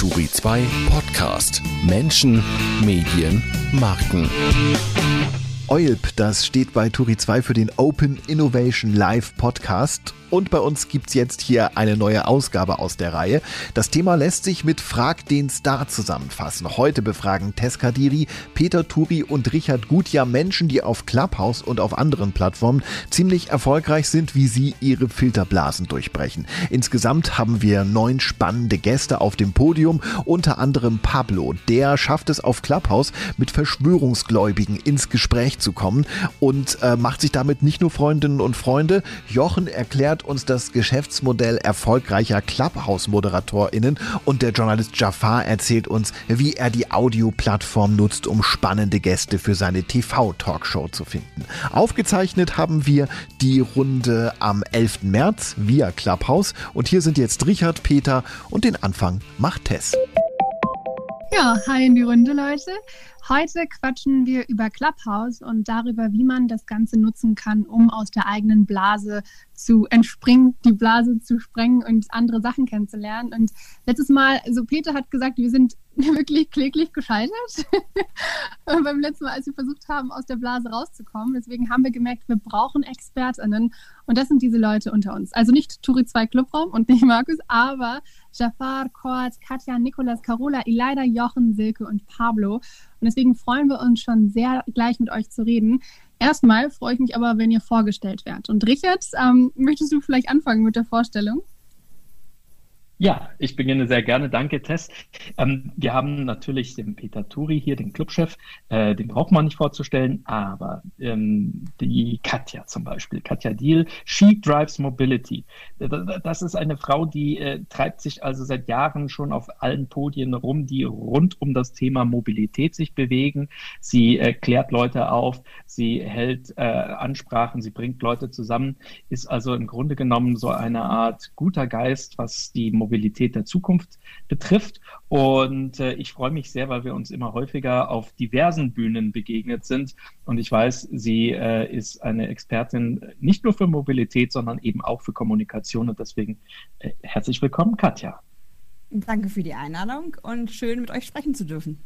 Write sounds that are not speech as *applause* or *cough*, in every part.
Turi 2 Podcast. Menschen, Medien, Marken. EULP, das steht bei Turi 2 für den Open Innovation Live Podcast und bei uns gibt's jetzt hier eine neue Ausgabe aus der Reihe. Das Thema lässt sich mit Frag den Star zusammenfassen. Heute befragen Tess Kadiri, Peter Turi und Richard Gutjahr Menschen, die auf Clubhouse und auf anderen Plattformen ziemlich erfolgreich sind, wie sie ihre Filterblasen durchbrechen. Insgesamt haben wir neun spannende Gäste auf dem Podium, unter anderem Pablo. Der schafft es auf Clubhouse mit Verschwörungsgläubigen ins Gespräch zu kommen und äh, macht sich damit nicht nur Freundinnen und Freunde. Jochen erklärt uns das Geschäftsmodell erfolgreicher Clubhouse-ModeratorInnen und der Journalist Jafar erzählt uns, wie er die Audioplattform nutzt, um spannende Gäste für seine TV-Talkshow zu finden. Aufgezeichnet haben wir die Runde am 11. März via Clubhouse und hier sind jetzt Richard, Peter und den Anfang macht Tess. Ja, hi in die Runde, Leute. Heute quatschen wir über Clubhouse und darüber, wie man das Ganze nutzen kann, um aus der eigenen Blase zu entspringen, die Blase zu sprengen und andere Sachen kennenzulernen. Und letztes Mal, also Peter hat gesagt, wir sind *laughs* wirklich kläglich gescheitert *laughs* beim letzten Mal, als wir versucht haben, aus der Blase rauszukommen. Deswegen haben wir gemerkt, wir brauchen ExpertInnen und das sind diese Leute unter uns. Also nicht Turi 2 Clubraum und nicht Markus, aber Jafar, Kort, Katja, Nikolas, Carola, Ileida, Jochen, Silke und Pablo. Und deswegen freuen wir uns schon sehr, gleich mit euch zu reden. Erstmal freue ich mich aber, wenn ihr vorgestellt werdet. Und Richard, ähm, möchtest du vielleicht anfangen mit der Vorstellung? Ja, ich beginne sehr gerne. Danke, Tess. Ähm, wir haben natürlich den Peter Turi hier, den Clubchef. Äh, den braucht man nicht vorzustellen, aber ähm, die Katja zum Beispiel, Katja Deal, She Drives Mobility. Das ist eine Frau, die äh, treibt sich also seit Jahren schon auf allen Podien rum, die rund um das Thema Mobilität sich bewegen. Sie äh, klärt Leute auf, sie hält äh, Ansprachen, sie bringt Leute zusammen, ist also im Grunde genommen so eine Art guter Geist, was die Mobilität Mobilität der Zukunft betrifft. Und äh, ich freue mich sehr, weil wir uns immer häufiger auf diversen Bühnen begegnet sind. Und ich weiß, sie äh, ist eine Expertin nicht nur für Mobilität, sondern eben auch für Kommunikation. Und deswegen äh, herzlich willkommen, Katja. Danke für die Einladung und schön mit euch sprechen zu dürfen.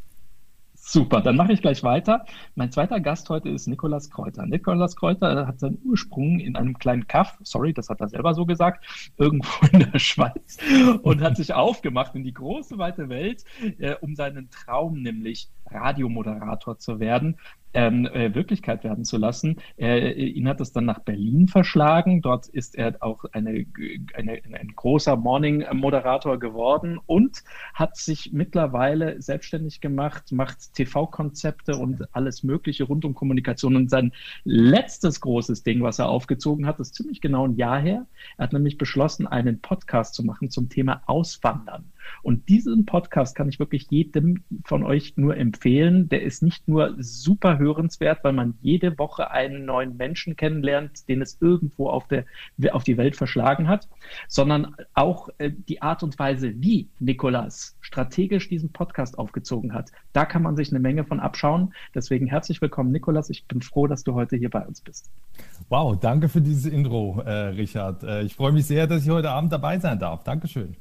Super, dann mache ich gleich weiter. Mein zweiter Gast heute ist Nikolas Kräuter. Nikolas Kräuter hat seinen Ursprung in einem kleinen Kaff, sorry, das hat er selber so gesagt, *laughs* irgendwo in der Schweiz und hat sich aufgemacht in die große weite Welt, äh, um seinen Traum, nämlich Radiomoderator zu werden, ähm, äh, Wirklichkeit werden zu lassen. Äh, ihn hat es dann nach Berlin verschlagen. Dort ist er auch eine, eine, ein großer Morning-Moderator geworden und hat sich mittlerweile selbstständig gemacht, macht TV-Konzepte und alles Mögliche rund um Kommunikation. Und sein letztes großes Ding, was er aufgezogen hat, ist ziemlich genau ein Jahr her. Er hat nämlich beschlossen, einen Podcast zu machen zum Thema Auswandern. Und diesen Podcast kann ich wirklich jedem von euch nur empfehlen. Der ist nicht nur super hörenswert, weil man jede Woche einen neuen Menschen kennenlernt, den es irgendwo auf, der, auf die Welt verschlagen hat, sondern auch äh, die Art und Weise, wie Nikolas strategisch diesen Podcast aufgezogen hat. Da kann man sich eine Menge von abschauen. Deswegen herzlich willkommen, Nikolas. Ich bin froh, dass du heute hier bei uns bist. Wow, danke für dieses Intro, äh, Richard. Äh, ich freue mich sehr, dass ich heute Abend dabei sein darf. Dankeschön.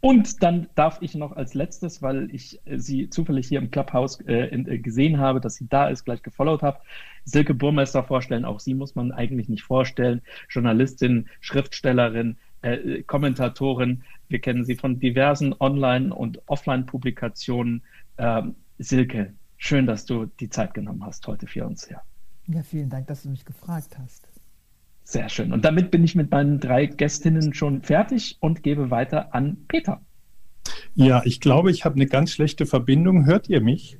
Und dann darf ich noch als letztes, weil ich äh, sie zufällig hier im Clubhouse äh, äh, gesehen habe, dass sie da ist, gleich gefollowt habe, Silke Burmeister vorstellen. Auch sie muss man eigentlich nicht vorstellen. Journalistin, Schriftstellerin, äh, Kommentatorin. Wir kennen sie von diversen Online- und Offline-Publikationen. Ähm, Silke, schön, dass du die Zeit genommen hast heute für uns. Ja. ja, vielen Dank, dass du mich gefragt hast. Sehr schön. Und damit bin ich mit meinen drei Gästinnen schon fertig und gebe weiter an Peter. Ja, ich glaube, ich habe eine ganz schlechte Verbindung. Hört ihr mich?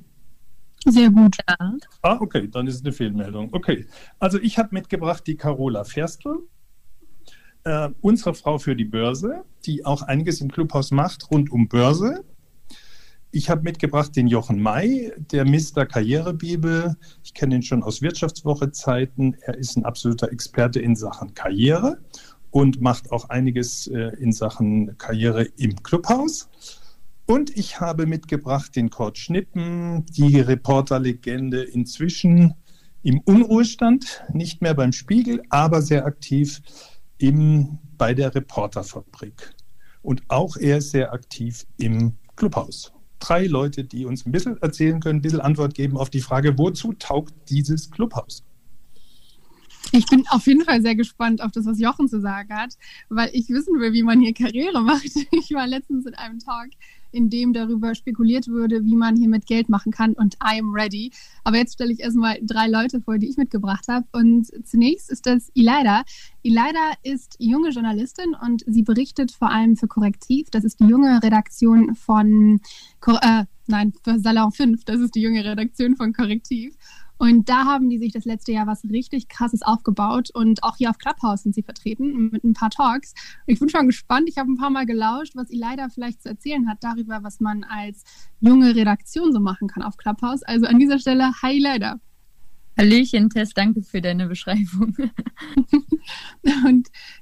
Sehr gut, ja. Ah, okay, dann ist es eine Fehlmeldung. Okay, also ich habe mitgebracht die Carola Ferstl, äh, unsere Frau für die Börse, die auch einiges im Clubhaus macht rund um Börse. Ich habe mitgebracht den Jochen May, der Mr. Karrierebibel. Ich kenne ihn schon aus Wirtschaftswoche-Zeiten. Er ist ein absoluter Experte in Sachen Karriere und macht auch einiges äh, in Sachen Karriere im Clubhaus. Und ich habe mitgebracht den Kurt Schnippen, die Reporterlegende inzwischen im Unruhestand, nicht mehr beim Spiegel, aber sehr aktiv im, bei der Reporterfabrik. Und auch er sehr aktiv im Clubhouse. Drei Leute, die uns ein bisschen erzählen können, ein bisschen Antwort geben auf die Frage, wozu taugt dieses Clubhouse? Ich bin auf jeden Fall sehr gespannt auf das, was Jochen zu sagen hat, weil ich wissen will, wie man hier Karriere *laughs* macht. Ich war letztens in einem Talk, in dem darüber spekuliert wurde, wie man hier mit Geld machen kann und I'm ready. Aber jetzt stelle ich erstmal drei Leute vor, die ich mitgebracht habe. Und zunächst ist das Ilaida. Ilaida ist junge Journalistin und sie berichtet vor allem für Korrektiv. Das ist die junge Redaktion von, äh, nein, für Salon 5. Das ist die junge Redaktion von Korrektiv. Und da haben die sich das letzte Jahr was richtig Krasses aufgebaut. Und auch hier auf Clubhouse sind sie vertreten mit ein paar Talks. Ich bin schon gespannt. Ich habe ein paar Mal gelauscht, was Elida vielleicht zu erzählen hat darüber, was man als junge Redaktion so machen kann auf Clubhouse. Also an dieser Stelle, hi Elida. Hallöchen, Tess, danke für deine Beschreibung. *laughs*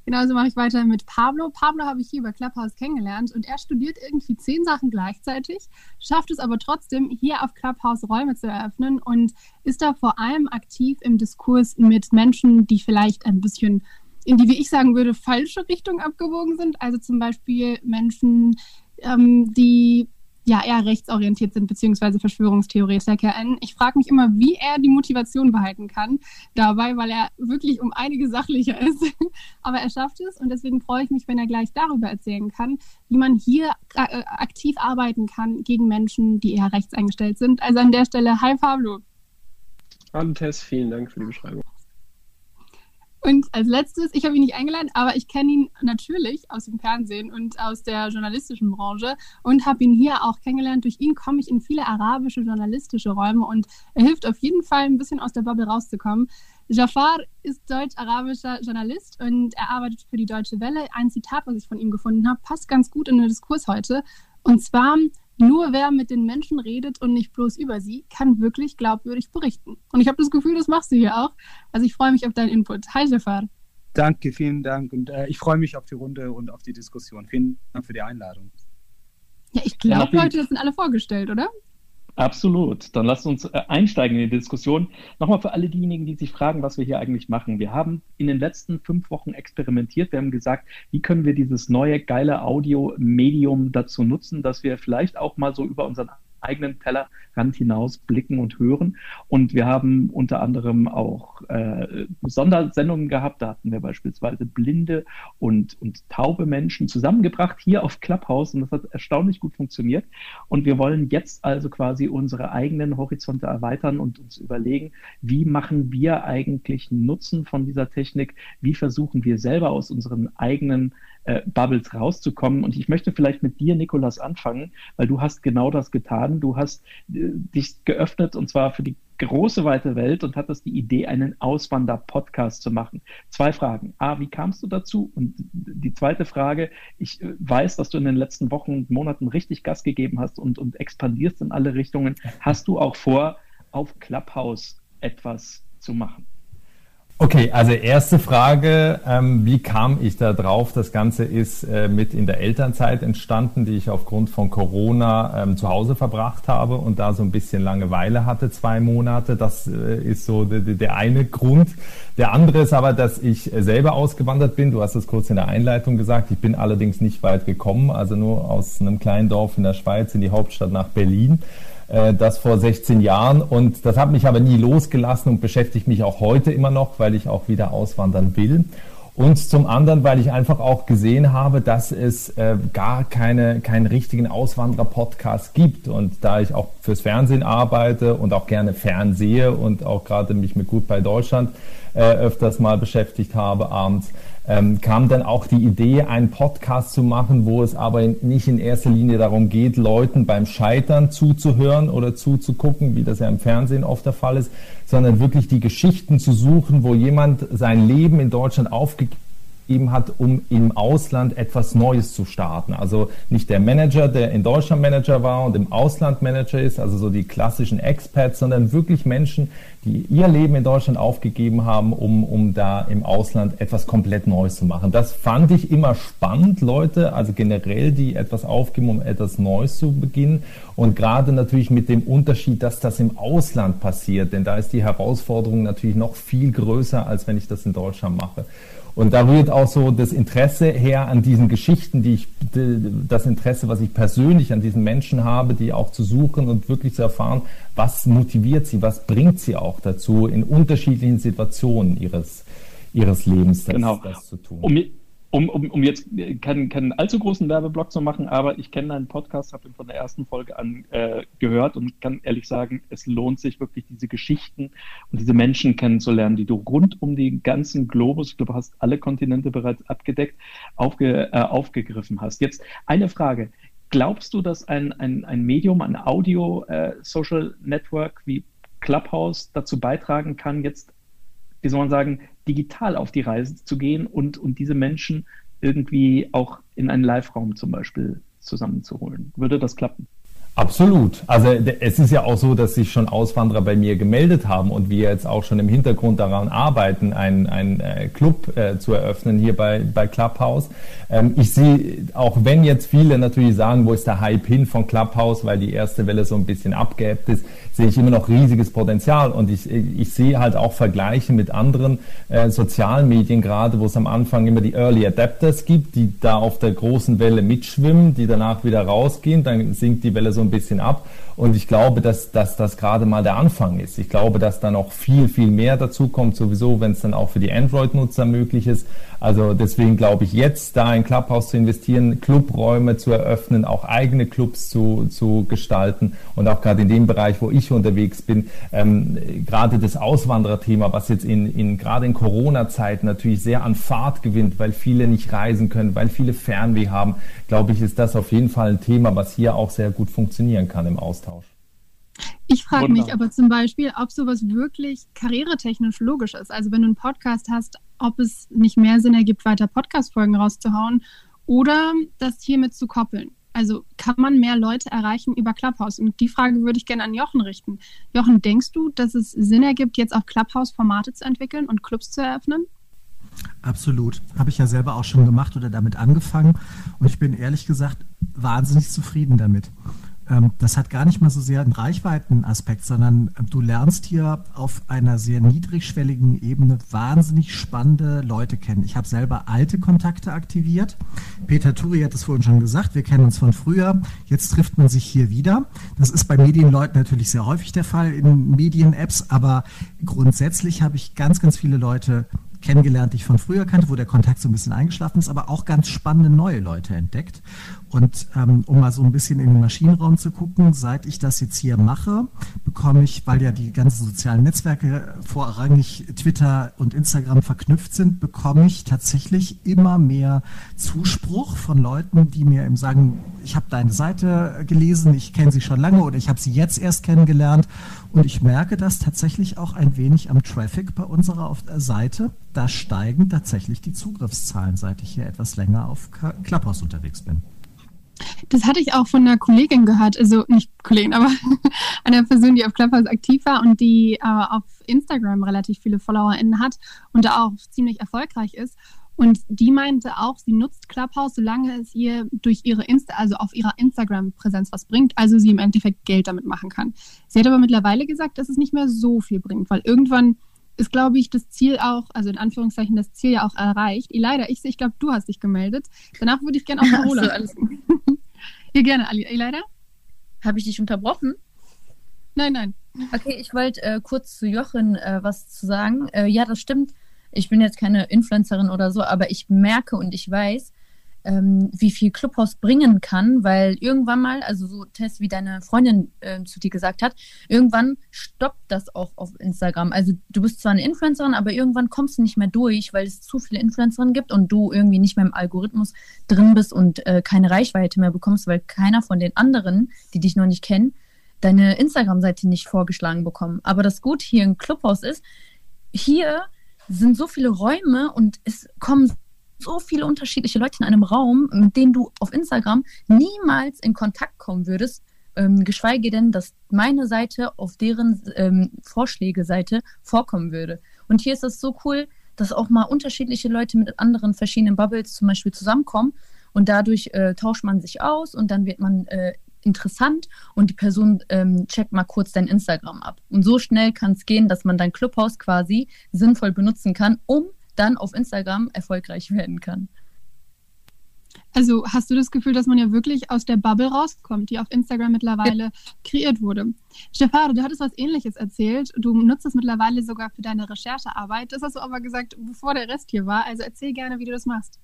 genauso mache ich weiter mit Pablo. Pablo habe ich hier bei Clubhouse kennengelernt und er studiert irgendwie zehn Sachen gleichzeitig, schafft es aber trotzdem, hier auf Clubhouse Räume zu eröffnen und ist da vor allem aktiv im Diskurs mit Menschen, die vielleicht ein bisschen in die, wie ich sagen würde, falsche Richtung abgewogen sind. Also zum Beispiel Menschen, ähm, die ja eher rechtsorientiert sind, beziehungsweise VerschwörungstheoretikerInnen. Ich frage mich immer, wie er die Motivation behalten kann dabei, weil er wirklich um einige sachlicher *laughs* ist. Aber er schafft es und deswegen freue ich mich, wenn er gleich darüber erzählen kann, wie man hier äh, aktiv arbeiten kann gegen Menschen, die eher rechts eingestellt sind. Also an der Stelle, hi Pablo. Hallo Tess, vielen Dank für die Beschreibung. Und als letztes, ich habe ihn nicht eingeladen, aber ich kenne ihn natürlich aus dem Fernsehen und aus der journalistischen Branche und habe ihn hier auch kennengelernt. Durch ihn komme ich in viele arabische journalistische Räume und er hilft auf jeden Fall ein bisschen aus der Bubble rauszukommen. Jafar ist deutsch-arabischer Journalist und er arbeitet für die Deutsche Welle. Ein Zitat, was ich von ihm gefunden habe, passt ganz gut in den Diskurs heute. Und zwar, nur wer mit den Menschen redet und nicht bloß über sie, kann wirklich glaubwürdig berichten. Und ich habe das Gefühl, das machst du hier auch. Also ich freue mich auf deinen Input. Hi, Jafar. Danke, vielen Dank. Und äh, ich freue mich auf die Runde und auf die Diskussion. Vielen Dank für die Einladung. Ja, ich glaube, Leute, das sind alle vorgestellt, oder? Absolut. Dann lasst uns äh, einsteigen in die Diskussion. Nochmal für alle diejenigen, die sich fragen, was wir hier eigentlich machen. Wir haben in den letzten fünf Wochen experimentiert. Wir haben gesagt, wie können wir dieses neue geile Audio-Medium dazu nutzen, dass wir vielleicht auch mal so über unseren eigenen Tellerrand hinaus blicken und hören. Und wir haben unter anderem auch äh, Sondersendungen gehabt. Da hatten wir beispielsweise blinde und, und taube Menschen zusammengebracht hier auf Clubhouse und das hat erstaunlich gut funktioniert. Und wir wollen jetzt also quasi unsere eigenen Horizonte erweitern und uns überlegen, wie machen wir eigentlich Nutzen von dieser Technik? Wie versuchen wir selber aus unseren eigenen äh, Bubbles rauszukommen. Und ich möchte vielleicht mit dir, Nikolas, anfangen, weil du hast genau das getan. Du hast äh, dich geöffnet und zwar für die große weite Welt und hattest die Idee, einen Auswander-Podcast zu machen. Zwei Fragen. A, wie kamst du dazu? Und die zweite Frage, ich äh, weiß, dass du in den letzten Wochen und Monaten richtig Gas gegeben hast und, und expandierst in alle Richtungen. Hast du auch vor, auf Clubhouse etwas zu machen? Okay, also erste Frage, ähm, wie kam ich da drauf? Das Ganze ist äh, mit in der Elternzeit entstanden, die ich aufgrund von Corona ähm, zu Hause verbracht habe und da so ein bisschen Langeweile hatte, zwei Monate. Das äh, ist so der, der eine Grund. Der andere ist aber, dass ich selber ausgewandert bin. Du hast es kurz in der Einleitung gesagt. Ich bin allerdings nicht weit gekommen, also nur aus einem kleinen Dorf in der Schweiz in die Hauptstadt nach Berlin äh, das vor 16 Jahren. Und das hat mich aber nie losgelassen und beschäftigt mich auch heute immer noch, weil ich auch wieder auswandern will. Und zum anderen, weil ich einfach auch gesehen habe, dass es äh, gar keine, keinen richtigen Auswanderer-Podcast gibt. Und da ich auch fürs Fernsehen arbeite und auch gerne fernsehe und auch gerade mich mit Gut bei Deutschland äh, öfters mal beschäftigt habe abends, ähm, kam dann auch die Idee, einen Podcast zu machen, wo es aber nicht in erster Linie darum geht, Leuten beim Scheitern zuzuhören oder zuzugucken, wie das ja im Fernsehen oft der Fall ist, sondern wirklich die Geschichten zu suchen, wo jemand sein Leben in Deutschland aufgegeben gegeben hat, um im Ausland etwas Neues zu starten. Also nicht der Manager, der in Deutschland Manager war und im Ausland Manager ist, also so die klassischen Expats, sondern wirklich Menschen, die ihr Leben in Deutschland aufgegeben haben, um, um da im Ausland etwas komplett Neues zu machen. Das fand ich immer spannend, Leute, also generell, die etwas aufgeben, um etwas Neues zu beginnen. Und gerade natürlich mit dem Unterschied, dass das im Ausland passiert, denn da ist die Herausforderung natürlich noch viel größer, als wenn ich das in Deutschland mache. Und da rührt auch so das Interesse her an diesen Geschichten, die ich, das Interesse, was ich persönlich an diesen Menschen habe, die auch zu suchen und wirklich zu erfahren, was motiviert sie, was bringt sie auch dazu, in unterschiedlichen Situationen ihres, ihres Lebens das, genau. das zu tun. Um, um, um, um jetzt keinen, keinen allzu großen Werbeblock zu machen, aber ich kenne deinen Podcast, habe ihn von der ersten Folge an äh, gehört und kann ehrlich sagen, es lohnt sich wirklich, diese Geschichten und diese Menschen kennenzulernen, die du rund um den ganzen Globus, ich glaube, du hast alle Kontinente bereits abgedeckt, aufge, äh, aufgegriffen hast. Jetzt eine Frage. Glaubst du, dass ein, ein, ein Medium, ein Audio-Social äh, Network wie Clubhouse dazu beitragen kann, jetzt wie soll man sagen, digital auf die Reise zu gehen und, und diese Menschen irgendwie auch in einen Live-Raum zum Beispiel zusammenzuholen. Würde das klappen? Absolut. Also es ist ja auch so, dass sich schon Auswanderer bei mir gemeldet haben und wir jetzt auch schon im Hintergrund daran arbeiten, einen, einen äh, Club äh, zu eröffnen hier bei, bei Clubhouse. Ähm, ich sehe, auch wenn jetzt viele natürlich sagen, wo ist der Hype hin von Clubhouse, weil die erste Welle so ein bisschen abgeebbt ist, sehe ich immer noch riesiges Potenzial und ich, ich sehe halt auch Vergleiche mit anderen äh, sozialen Medien gerade, wo es am Anfang immer die Early Adapters gibt, die da auf der großen Welle mitschwimmen, die danach wieder rausgehen, dann sinkt die Welle so ein bisschen ab und ich glaube, dass, dass das gerade mal der Anfang ist. Ich glaube, dass da noch viel, viel mehr dazu kommt, sowieso, wenn es dann auch für die Android-Nutzer möglich ist. Also deswegen glaube ich jetzt, da in Clubhouse zu investieren, Clubräume zu eröffnen, auch eigene Clubs zu, zu gestalten und auch gerade in dem Bereich, wo ich unterwegs bin, ähm, gerade das Auswandererthema, was jetzt in, in gerade in Corona-Zeiten natürlich sehr an Fahrt gewinnt, weil viele nicht reisen können, weil viele Fernweh haben, glaube ich, ist das auf jeden Fall ein Thema, was hier auch sehr gut funktionieren kann im Austausch. Ich frage mich aber zum Beispiel, ob sowas wirklich karrieretechnisch logisch ist. Also wenn du einen Podcast hast, ob es nicht mehr Sinn ergibt, weiter Podcast-Folgen rauszuhauen oder das hiermit zu koppeln. Also kann man mehr Leute erreichen über Clubhouse? Und die Frage würde ich gerne an Jochen richten. Jochen, denkst du, dass es Sinn ergibt, jetzt auf Clubhouse Formate zu entwickeln und Clubs zu eröffnen? Absolut. Habe ich ja selber auch schon gemacht oder damit angefangen. Und ich bin ehrlich gesagt wahnsinnig zufrieden damit. Ähm, das hat gar nicht mal so sehr einen Reichweitenaspekt, sondern ähm, du lernst hier auf einer sehr niedrigschwelligen Ebene wahnsinnig spannende Leute kennen. Ich habe selber alte Kontakte aktiviert. Peter Turi hat es vorhin schon gesagt, wir kennen uns von früher. Jetzt trifft man sich hier wieder. Das ist bei Medienleuten natürlich sehr häufig der Fall in Medien-Apps, aber grundsätzlich habe ich ganz, ganz viele Leute kennengelernt, die ich von früher kannte, wo der Kontakt so ein bisschen eingeschlafen ist, aber auch ganz spannende neue Leute entdeckt. Und ähm, um mal so ein bisschen in den Maschinenraum zu gucken, seit ich das jetzt hier mache, bekomme ich, weil ja die ganzen sozialen Netzwerke vorrangig Twitter und Instagram verknüpft sind, bekomme ich tatsächlich immer mehr Zuspruch von Leuten, die mir eben sagen, ich habe deine Seite gelesen, ich kenne sie schon lange oder ich habe sie jetzt erst kennengelernt. Und ich merke das tatsächlich auch ein wenig am Traffic bei unserer Seite. Da steigen tatsächlich die Zugriffszahlen, seit ich hier etwas länger auf Clubhouse unterwegs bin. Das hatte ich auch von einer Kollegin gehört, also nicht Kollegin, aber *laughs* einer Person, die auf Clubhouse aktiv war und die äh, auf Instagram relativ viele FollowerInnen hat und da auch ziemlich erfolgreich ist. Und die meinte auch, sie nutzt Clubhouse, solange es ihr durch ihre Insta, also auf ihrer Instagram-Präsenz was bringt, also sie im Endeffekt Geld damit machen kann. Sie hat aber mittlerweile gesagt, dass es nicht mehr so viel bringt, weil irgendwann ist, glaube ich, das Ziel auch, also in Anführungszeichen das Ziel ja auch erreicht. Leider, ich, ich glaube, du hast dich gemeldet. Danach würde ich gerne auch *laughs* Carola. so, alles gut. *laughs* Hier gerne, Leider. Habe ich dich unterbrochen? Nein, nein. Okay, ich wollte äh, kurz zu Jochen äh, was zu sagen. Äh, ja, das stimmt. Ich bin jetzt keine Influencerin oder so, aber ich merke und ich weiß, ähm, wie viel Clubhouse bringen kann, weil irgendwann mal, also so Tess, wie deine Freundin äh, zu dir gesagt hat, irgendwann stoppt das auch auf Instagram. Also du bist zwar eine Influencerin, aber irgendwann kommst du nicht mehr durch, weil es zu viele Influencerinnen gibt und du irgendwie nicht mehr im Algorithmus drin bist und äh, keine Reichweite mehr bekommst, weil keiner von den anderen, die dich noch nicht kennen, deine Instagram-Seite nicht vorgeschlagen bekommen. Aber das Gute hier im Clubhouse ist, hier sind so viele Räume und es kommen so viele unterschiedliche Leute in einem Raum, mit denen du auf Instagram niemals in Kontakt kommen würdest, ähm, geschweige denn, dass meine Seite auf deren ähm, Vorschläge-Seite vorkommen würde. Und hier ist das so cool, dass auch mal unterschiedliche Leute mit anderen verschiedenen Bubbles zum Beispiel zusammenkommen und dadurch äh, tauscht man sich aus und dann wird man äh, interessant und die Person ähm, checkt mal kurz dein Instagram ab. Und so schnell kann es gehen, dass man dein Clubhouse quasi sinnvoll benutzen kann, um dann auf Instagram erfolgreich werden kann. Also hast du das Gefühl, dass man ja wirklich aus der Bubble rauskommt, die auf Instagram mittlerweile kreiert wurde? Stefano, du hattest was ähnliches erzählt. Du nutzt es mittlerweile sogar für deine Recherchearbeit. Das hast du aber gesagt, bevor der Rest hier war. Also erzähl gerne, wie du das machst.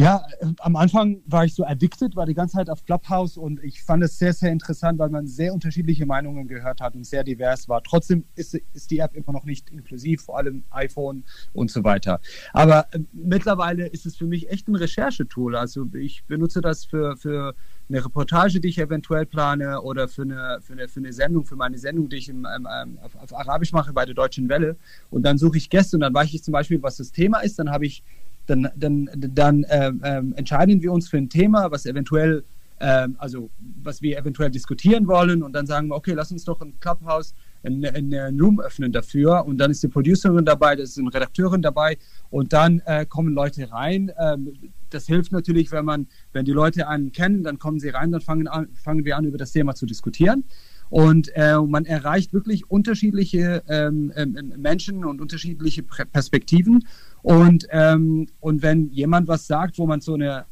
Ja, äh, am Anfang war ich so addicted, war die ganze Zeit auf Clubhouse und ich fand es sehr, sehr interessant, weil man sehr unterschiedliche Meinungen gehört hat und sehr divers war. Trotzdem ist, ist die App immer noch nicht inklusiv, vor allem iPhone und so weiter. Aber äh, mittlerweile ist es für mich echt ein Recherchetool. Also ich benutze das für, für eine Reportage, die ich eventuell plane oder für eine, für eine, für eine Sendung, für meine Sendung, die ich im, ähm, auf, auf Arabisch mache bei der Deutschen Welle. Und dann suche ich Gäste und dann weiß ich zum Beispiel, was das Thema ist. Dann habe ich dann, dann, dann äh, äh, entscheiden wir uns für ein Thema, was eventuell, äh, also was wir eventuell diskutieren wollen und dann sagen wir, okay, lass uns doch ein Clubhouse, ein, ein, ein Room öffnen dafür und dann ist die Producerin dabei, das ist eine Redakteurin dabei und dann äh, kommen Leute rein. Ähm, das hilft natürlich, wenn man, wenn die Leute einen kennen, dann kommen sie rein, dann fangen, an, fangen wir an, über das Thema zu diskutieren. Und äh, man erreicht wirklich unterschiedliche ähm, ähm, Menschen und unterschiedliche Perspektiven. Und, ähm, und wenn jemand was sagt, wo man so eine,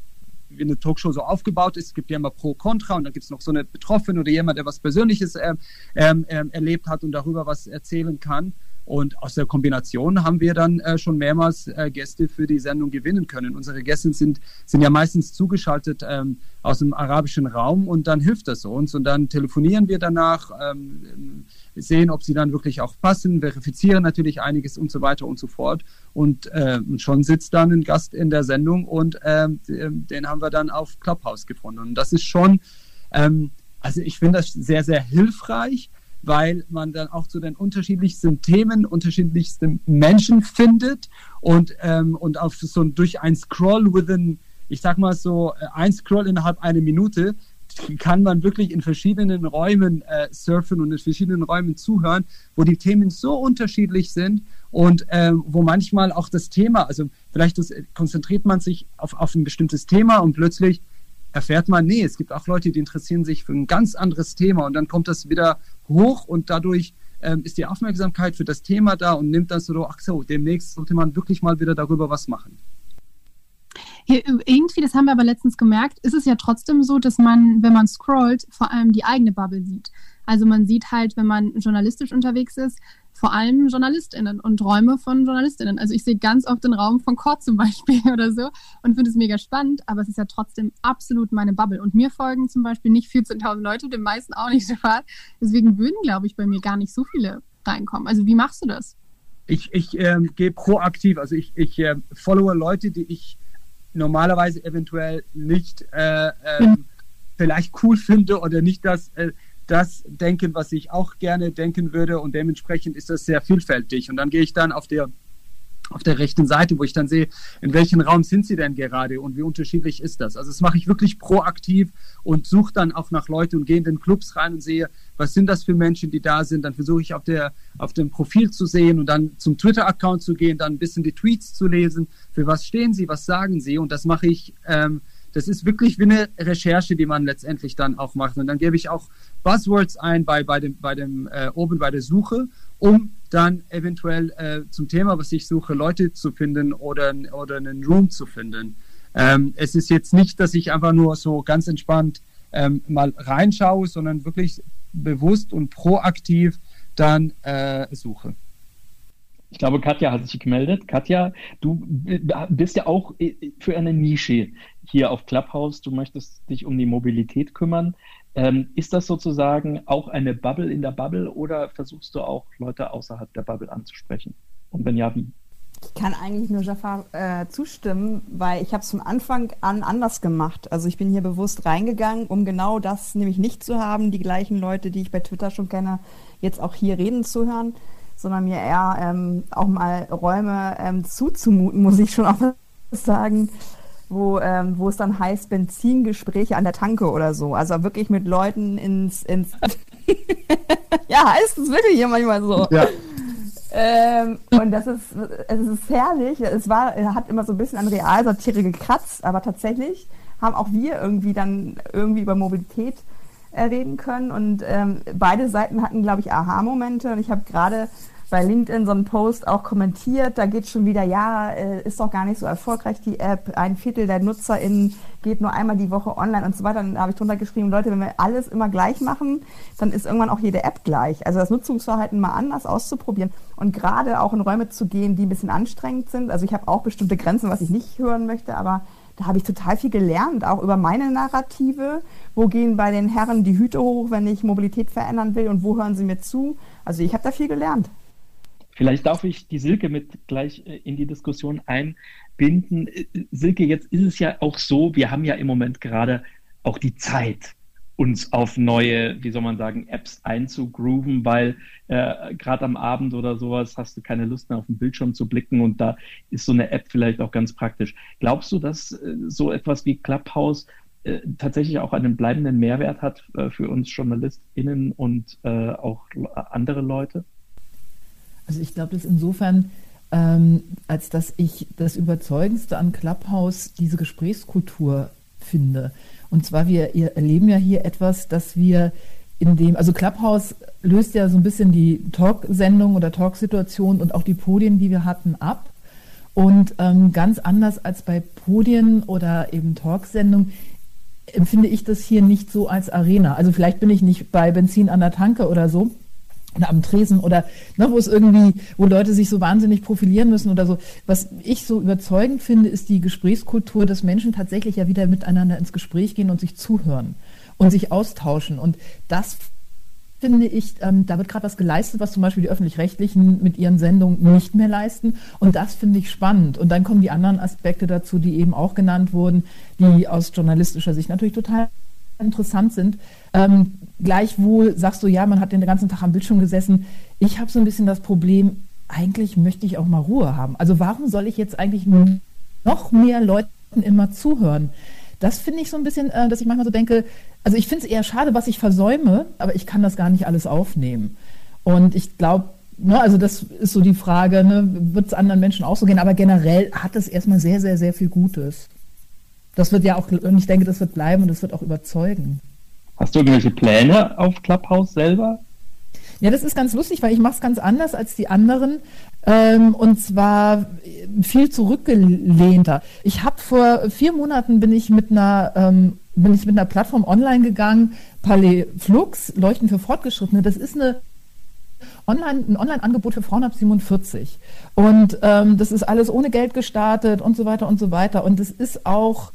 wie eine Talkshow so aufgebaut ist, es gibt ja immer Pro, Contra und dann gibt es noch so eine Betroffene oder jemand, der was Persönliches ähm, ähm, ähm, erlebt hat und darüber was erzählen kann. Und aus der Kombination haben wir dann äh, schon mehrmals äh, Gäste für die Sendung gewinnen können. Unsere Gäste sind, sind ja meistens zugeschaltet ähm, aus dem arabischen Raum und dann hilft das uns. Und dann telefonieren wir danach, ähm, sehen, ob sie dann wirklich auch passen, verifizieren natürlich einiges und so weiter und so fort. Und, äh, schon sitzt dann ein Gast in der Sendung und ähm, den haben wir dann auf Clubhouse gefunden. Und das ist schon, ähm, also ich finde das sehr, sehr hilfreich weil man dann auch zu den unterschiedlichsten Themen unterschiedlichsten Menschen findet und, ähm, und auf so durch ein Scroll within, ich sag mal so, äh, ein Scroll innerhalb einer Minute kann man wirklich in verschiedenen Räumen äh, surfen und in verschiedenen Räumen zuhören, wo die Themen so unterschiedlich sind und äh, wo manchmal auch das Thema, also vielleicht das, konzentriert man sich auf, auf ein bestimmtes Thema und plötzlich erfährt man, nee, es gibt auch Leute, die interessieren sich für ein ganz anderes Thema und dann kommt das wieder hoch und dadurch ähm, ist die Aufmerksamkeit für das Thema da und nimmt dann so, ach so, demnächst sollte man wirklich mal wieder darüber was machen. Irgendwie, das haben wir aber letztens gemerkt, ist es ja trotzdem so, dass man, wenn man scrollt, vor allem die eigene Bubble sieht. Also man sieht halt, wenn man journalistisch unterwegs ist, vor allem JournalistInnen und Räume von JournalistInnen. Also ich sehe ganz oft den Raum von Kort zum *laughs* Beispiel oder so und finde es mega spannend, aber es ist ja trotzdem absolut meine Bubble. Und mir folgen zum Beispiel nicht 14.000 Leute, den meisten auch nicht *laughs* so hart. Deswegen würden, glaube ich, bei mir gar nicht so viele reinkommen. Also wie machst du das? Ich, ich ähm, gehe proaktiv, also ich, ich äh, followe Leute, die ich normalerweise eventuell nicht äh, äh, mhm. vielleicht cool finde oder nicht das äh, das denken, was ich auch gerne denken würde und dementsprechend ist das sehr vielfältig. Und dann gehe ich dann auf der auf der rechten Seite, wo ich dann sehe, in welchem Raum sind sie denn gerade und wie unterschiedlich ist das. Also das mache ich wirklich proaktiv und suche dann auch nach Leuten und gehe in den Clubs rein und sehe, was sind das für Menschen, die da sind. Dann versuche ich auf, der, auf dem Profil zu sehen und dann zum Twitter-Account zu gehen, dann ein bisschen die Tweets zu lesen, für was stehen sie, was sagen sie und das mache ich ähm, das ist wirklich wie eine Recherche, die man letztendlich dann auch macht. Und dann gebe ich auch Buzzwords ein bei, bei dem, bei dem äh, oben bei der Suche, um dann eventuell äh, zum Thema, was ich suche, Leute zu finden oder, oder einen Room zu finden. Ähm, es ist jetzt nicht, dass ich einfach nur so ganz entspannt ähm, mal reinschaue, sondern wirklich bewusst und proaktiv dann äh, suche. Ich glaube, Katja hat sich gemeldet. Katja, du bist ja auch äh, für eine Nische hier auf Clubhouse. Du möchtest dich um die Mobilität kümmern. Ähm, ist das sozusagen auch eine Bubble in der Bubble oder versuchst du auch Leute außerhalb der Bubble anzusprechen? Und wenn ja, wie? Ich kann eigentlich nur Jafar äh, zustimmen, weil ich habe es von Anfang an anders gemacht. Also ich bin hier bewusst reingegangen, um genau das nämlich nicht zu haben, die gleichen Leute, die ich bei Twitter schon kenne, jetzt auch hier reden zu hören, sondern mir eher ähm, auch mal Räume ähm, zuzumuten, muss ich schon auch *laughs* sagen, wo, ähm, wo es dann heißt Benzingespräche an der Tanke oder so. Also wirklich mit Leuten ins, ins *laughs* ja, heißt es wirklich hier manchmal so. Ja. Ähm, und das ist, es ist herrlich. Es war, hat immer so ein bisschen an Realsatire gekratzt, aber tatsächlich haben auch wir irgendwie dann irgendwie über Mobilität äh, reden können und ähm, beide Seiten hatten, glaube ich, Aha-Momente und ich habe gerade bei LinkedIn so einen Post auch kommentiert. Da geht schon wieder, ja, äh, ist doch gar nicht so erfolgreich die App. Ein Viertel der NutzerInnen geht nur einmal die Woche online und so weiter. Dann habe ich drunter geschrieben, Leute, wenn wir alles immer gleich machen, dann ist irgendwann auch jede App gleich. Also das Nutzungsverhalten mal anders auszuprobieren und gerade auch in Räume zu gehen, die ein bisschen anstrengend sind. Also ich habe auch bestimmte Grenzen, was ich nicht hören möchte, aber da habe ich total viel gelernt, auch über meine Narrative. Wo gehen bei den Herren die Hüte hoch, wenn ich Mobilität verändern will und wo hören sie mir zu? Also ich habe da viel gelernt. Vielleicht darf ich die Silke mit gleich äh, in die Diskussion einbinden. Äh, Silke, jetzt ist es ja auch so, wir haben ja im Moment gerade auch die Zeit, uns auf neue, wie soll man sagen, Apps einzugrooven, weil äh, gerade am Abend oder sowas hast du keine Lust mehr auf den Bildschirm zu blicken und da ist so eine App vielleicht auch ganz praktisch. Glaubst du, dass äh, so etwas wie Clubhouse äh, tatsächlich auch einen bleibenden Mehrwert hat äh, für uns JournalistInnen und auch andere Leute? Also ich glaube, das insofern, ähm, als dass ich das Überzeugendste an Clubhouse diese Gesprächskultur finde. Und zwar, wir erleben ja hier etwas, dass wir in dem, also Clubhouse löst ja so ein bisschen die Talksendung oder Talksituation und auch die Podien, die wir hatten, ab. Und ähm, ganz anders als bei Podien oder eben Talksendungen empfinde ich das hier nicht so als Arena. Also vielleicht bin ich nicht bei Benzin an der Tanke oder so, oder am Tresen oder ne, wo es irgendwie, wo Leute sich so wahnsinnig profilieren müssen oder so. Was ich so überzeugend finde, ist die Gesprächskultur, dass Menschen tatsächlich ja wieder miteinander ins Gespräch gehen und sich zuhören und sich austauschen. Und das finde ich, ähm, da wird gerade was geleistet, was zum Beispiel die öffentlich-rechtlichen mit ihren Sendungen nicht mehr leisten. Und das finde ich spannend. Und dann kommen die anderen Aspekte dazu, die eben auch genannt wurden, die aus journalistischer Sicht natürlich total interessant sind. Ähm, gleichwohl sagst du, ja, man hat den ganzen Tag am Bildschirm gesessen. Ich habe so ein bisschen das Problem, eigentlich möchte ich auch mal Ruhe haben. Also warum soll ich jetzt eigentlich noch mehr Leuten immer zuhören? Das finde ich so ein bisschen, äh, dass ich manchmal so denke, also ich finde es eher schade, was ich versäume, aber ich kann das gar nicht alles aufnehmen. Und ich glaube, ne, also das ist so die Frage, ne, wird es anderen Menschen auch so gehen, aber generell hat es erstmal sehr, sehr, sehr viel Gutes. Das wird ja auch, und ich denke, das wird bleiben und das wird auch überzeugen. Hast du irgendwelche Pläne auf Clubhouse selber? Ja, das ist ganz lustig, weil ich mache es ganz anders als die anderen. Ähm, und zwar viel zurückgelehnter. Ich habe vor vier Monaten bin ich mit einer ähm, bin ich mit einer Plattform online gegangen, Palais Flux, Leuchten für Fortgeschrittene. Das ist eine Online, ein Online-Angebot für Frauen ab 47. Und ähm, das ist alles ohne Geld gestartet und so weiter und so weiter. Und es ist auch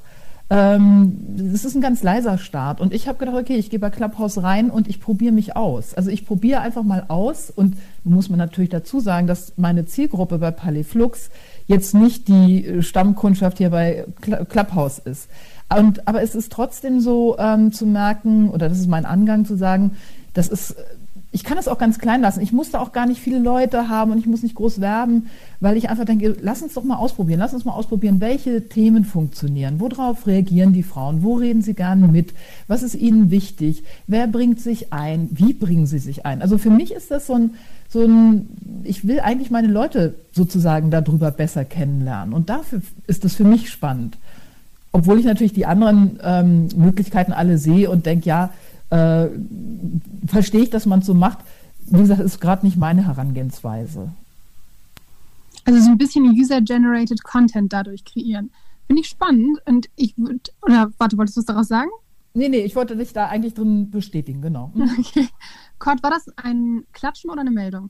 ähm, das ist ein ganz leiser Start. Und ich habe gedacht, okay, ich gehe bei Clubhouse rein und ich probiere mich aus. Also ich probiere einfach mal aus und muss man natürlich dazu sagen, dass meine Zielgruppe bei Paliflux jetzt nicht die Stammkundschaft hier bei Clubhouse ist. Und, aber es ist trotzdem so ähm, zu merken, oder das ist mein Angang zu sagen, das ist ich kann es auch ganz klein lassen. Ich muss da auch gar nicht viele Leute haben und ich muss nicht groß werben, weil ich einfach denke, lass uns doch mal ausprobieren. Lass uns mal ausprobieren, welche Themen funktionieren. Worauf reagieren die Frauen? Wo reden sie gerne mit? Was ist ihnen wichtig? Wer bringt sich ein? Wie bringen sie sich ein? Also für mich ist das so ein, so ein, ich will eigentlich meine Leute sozusagen darüber besser kennenlernen. Und dafür ist das für mich spannend. Obwohl ich natürlich die anderen ähm, Möglichkeiten alle sehe und denke, ja, äh, verstehe ich, dass man es so macht. Wie gesagt, ist gerade nicht meine Herangehensweise. Also so ein bisschen User-Generated Content dadurch kreieren. Finde ich spannend und ich würde, oder warte, wolltest du was daraus sagen? Nee, nee, ich wollte dich da eigentlich drin bestätigen, genau. Okay. Kurt, war das ein Klatschen oder eine Meldung?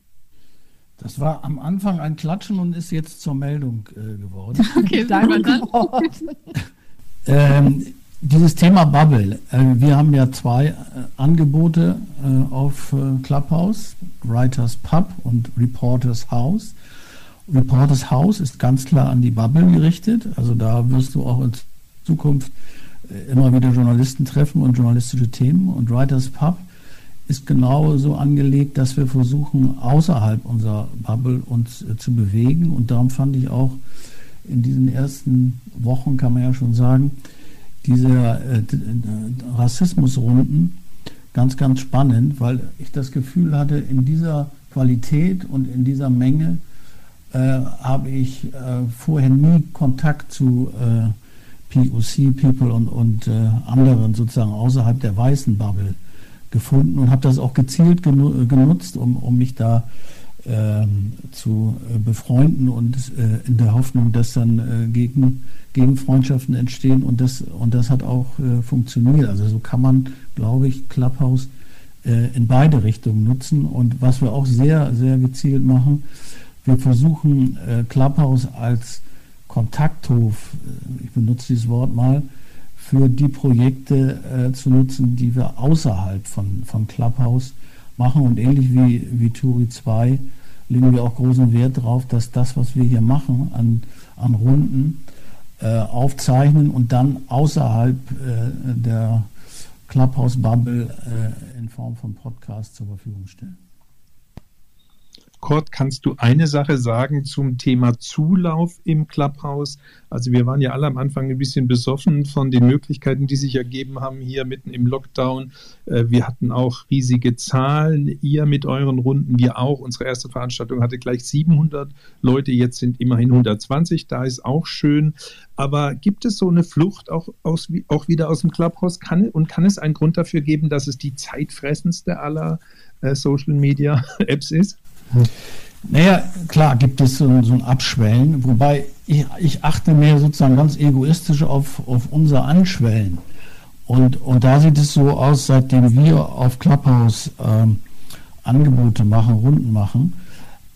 Das war am Anfang ein Klatschen und ist jetzt zur Meldung äh, geworden. *laughs* Okay, danke. *laughs* *laughs* ähm, dieses Thema Bubble. Äh, wir haben ja zwei äh, Angebote äh, auf Clubhouse, Writers Pub und Reporters House. Reporters House ist ganz klar an die Bubble gerichtet. Also da wirst du auch in Zukunft immer wieder Journalisten treffen und journalistische Themen. Und Writers Pub ist genauso angelegt, dass wir versuchen, außerhalb unserer Bubble uns zu bewegen. Und darum fand ich auch in diesen ersten Wochen, kann man ja schon sagen, diese äh, Rassismusrunden ganz, ganz spannend, weil ich das Gefühl hatte, in dieser Qualität und in dieser Menge äh, habe ich äh, vorher nie Kontakt zu äh, POC, People und, und äh, anderen sozusagen außerhalb der weißen Bubble gefunden und habe das auch gezielt genu genutzt, um, um mich da ähm, zu äh, befreunden und äh, in der Hoffnung, dass dann äh, gegen, Gegenfreundschaften entstehen und das, und das hat auch äh, funktioniert. Also so kann man, glaube ich, Clubhouse äh, in beide Richtungen nutzen und was wir auch sehr, sehr gezielt machen, wir versuchen äh, Clubhouse als Kontakthof, ich benutze dieses Wort mal, für die Projekte zu nutzen, die wir außerhalb von, von Clubhouse machen. Und ähnlich wie, wie Turi 2 legen wir auch großen Wert darauf, dass das, was wir hier machen an, an Runden, äh, aufzeichnen und dann außerhalb äh, der Clubhouse-Bubble äh, in Form von Podcasts zur Verfügung stellen. Kurt, kannst du eine Sache sagen zum Thema Zulauf im Clubhouse? Also wir waren ja alle am Anfang ein bisschen besoffen von den Möglichkeiten, die sich ergeben haben hier mitten im Lockdown. Äh, wir hatten auch riesige Zahlen, ihr mit euren Runden, wir auch. Unsere erste Veranstaltung hatte gleich 700 Leute, jetzt sind immerhin 120, da ist auch schön. Aber gibt es so eine Flucht auch, aus, auch wieder aus dem Clubhouse? Kann, und kann es einen Grund dafür geben, dass es die zeitfressendste aller äh, Social Media *laughs* Apps ist? Naja, klar gibt es so, so ein Abschwellen, wobei ich, ich, achte mehr sozusagen ganz egoistisch auf, auf unser Anschwellen. Und, und da sieht es so aus, seitdem wir auf Clubhouse ähm, Angebote machen, Runden machen,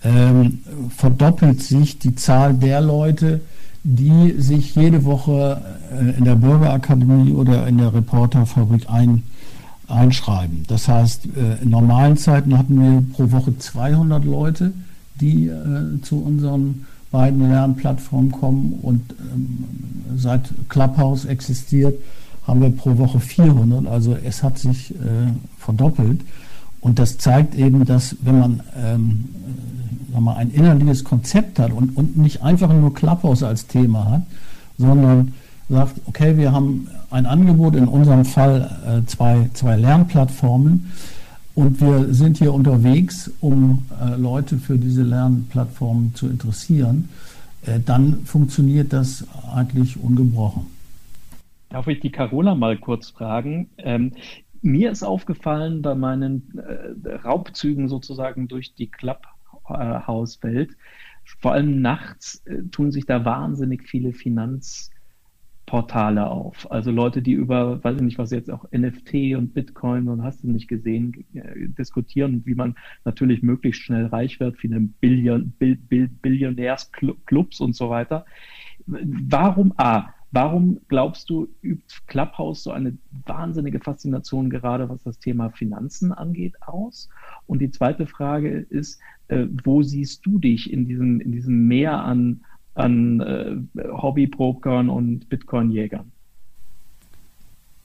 ähm, verdoppelt sich die Zahl der Leute, die sich jede Woche äh, in der Bürgerakademie oder in der Reporterfabrik ein, einschreiben. Das heißt, äh, in normalen Zeiten hatten wir pro Woche 200 Leute, die äh, zu unseren beiden Lernplattformen kommen und ähm, seit Clubhouse existiert, haben wir pro Woche 400. Also es hat sich äh, verdoppelt. Und das zeigt eben, dass wenn man ähm, äh, mal, ein innerliches Konzept hat und, und nicht einfach nur Clubhouse als Thema hat, sondern sagt, okay, wir haben ein Angebot, in unserem Fall äh, zwei, zwei Lernplattformen und wir sind hier unterwegs, um äh, Leute für diese Lernplattformen zu interessieren, äh, dann funktioniert das eigentlich ungebrochen. Darf ich die Carola mal kurz fragen? Ähm, mir ist aufgefallen bei meinen äh, Raubzügen sozusagen durch die Clubhouse-Welt, vor allem nachts äh, tun sich da wahnsinnig viele Finanz- Portale auf. Also Leute, die über, weiß ich nicht, was jetzt auch NFT und Bitcoin und hast du nicht gesehen, äh, diskutieren, wie man natürlich möglichst schnell reich wird, viele Billion, Bill, Bill, Billionärsclubs und so weiter. Warum, A, warum glaubst du, übt Clubhouse so eine wahnsinnige Faszination gerade, was das Thema Finanzen angeht, aus? Und die zweite Frage ist, äh, wo siehst du dich in diesem, in diesem Meer an an äh, Hobbybrokern und Bitcoin-Jägern.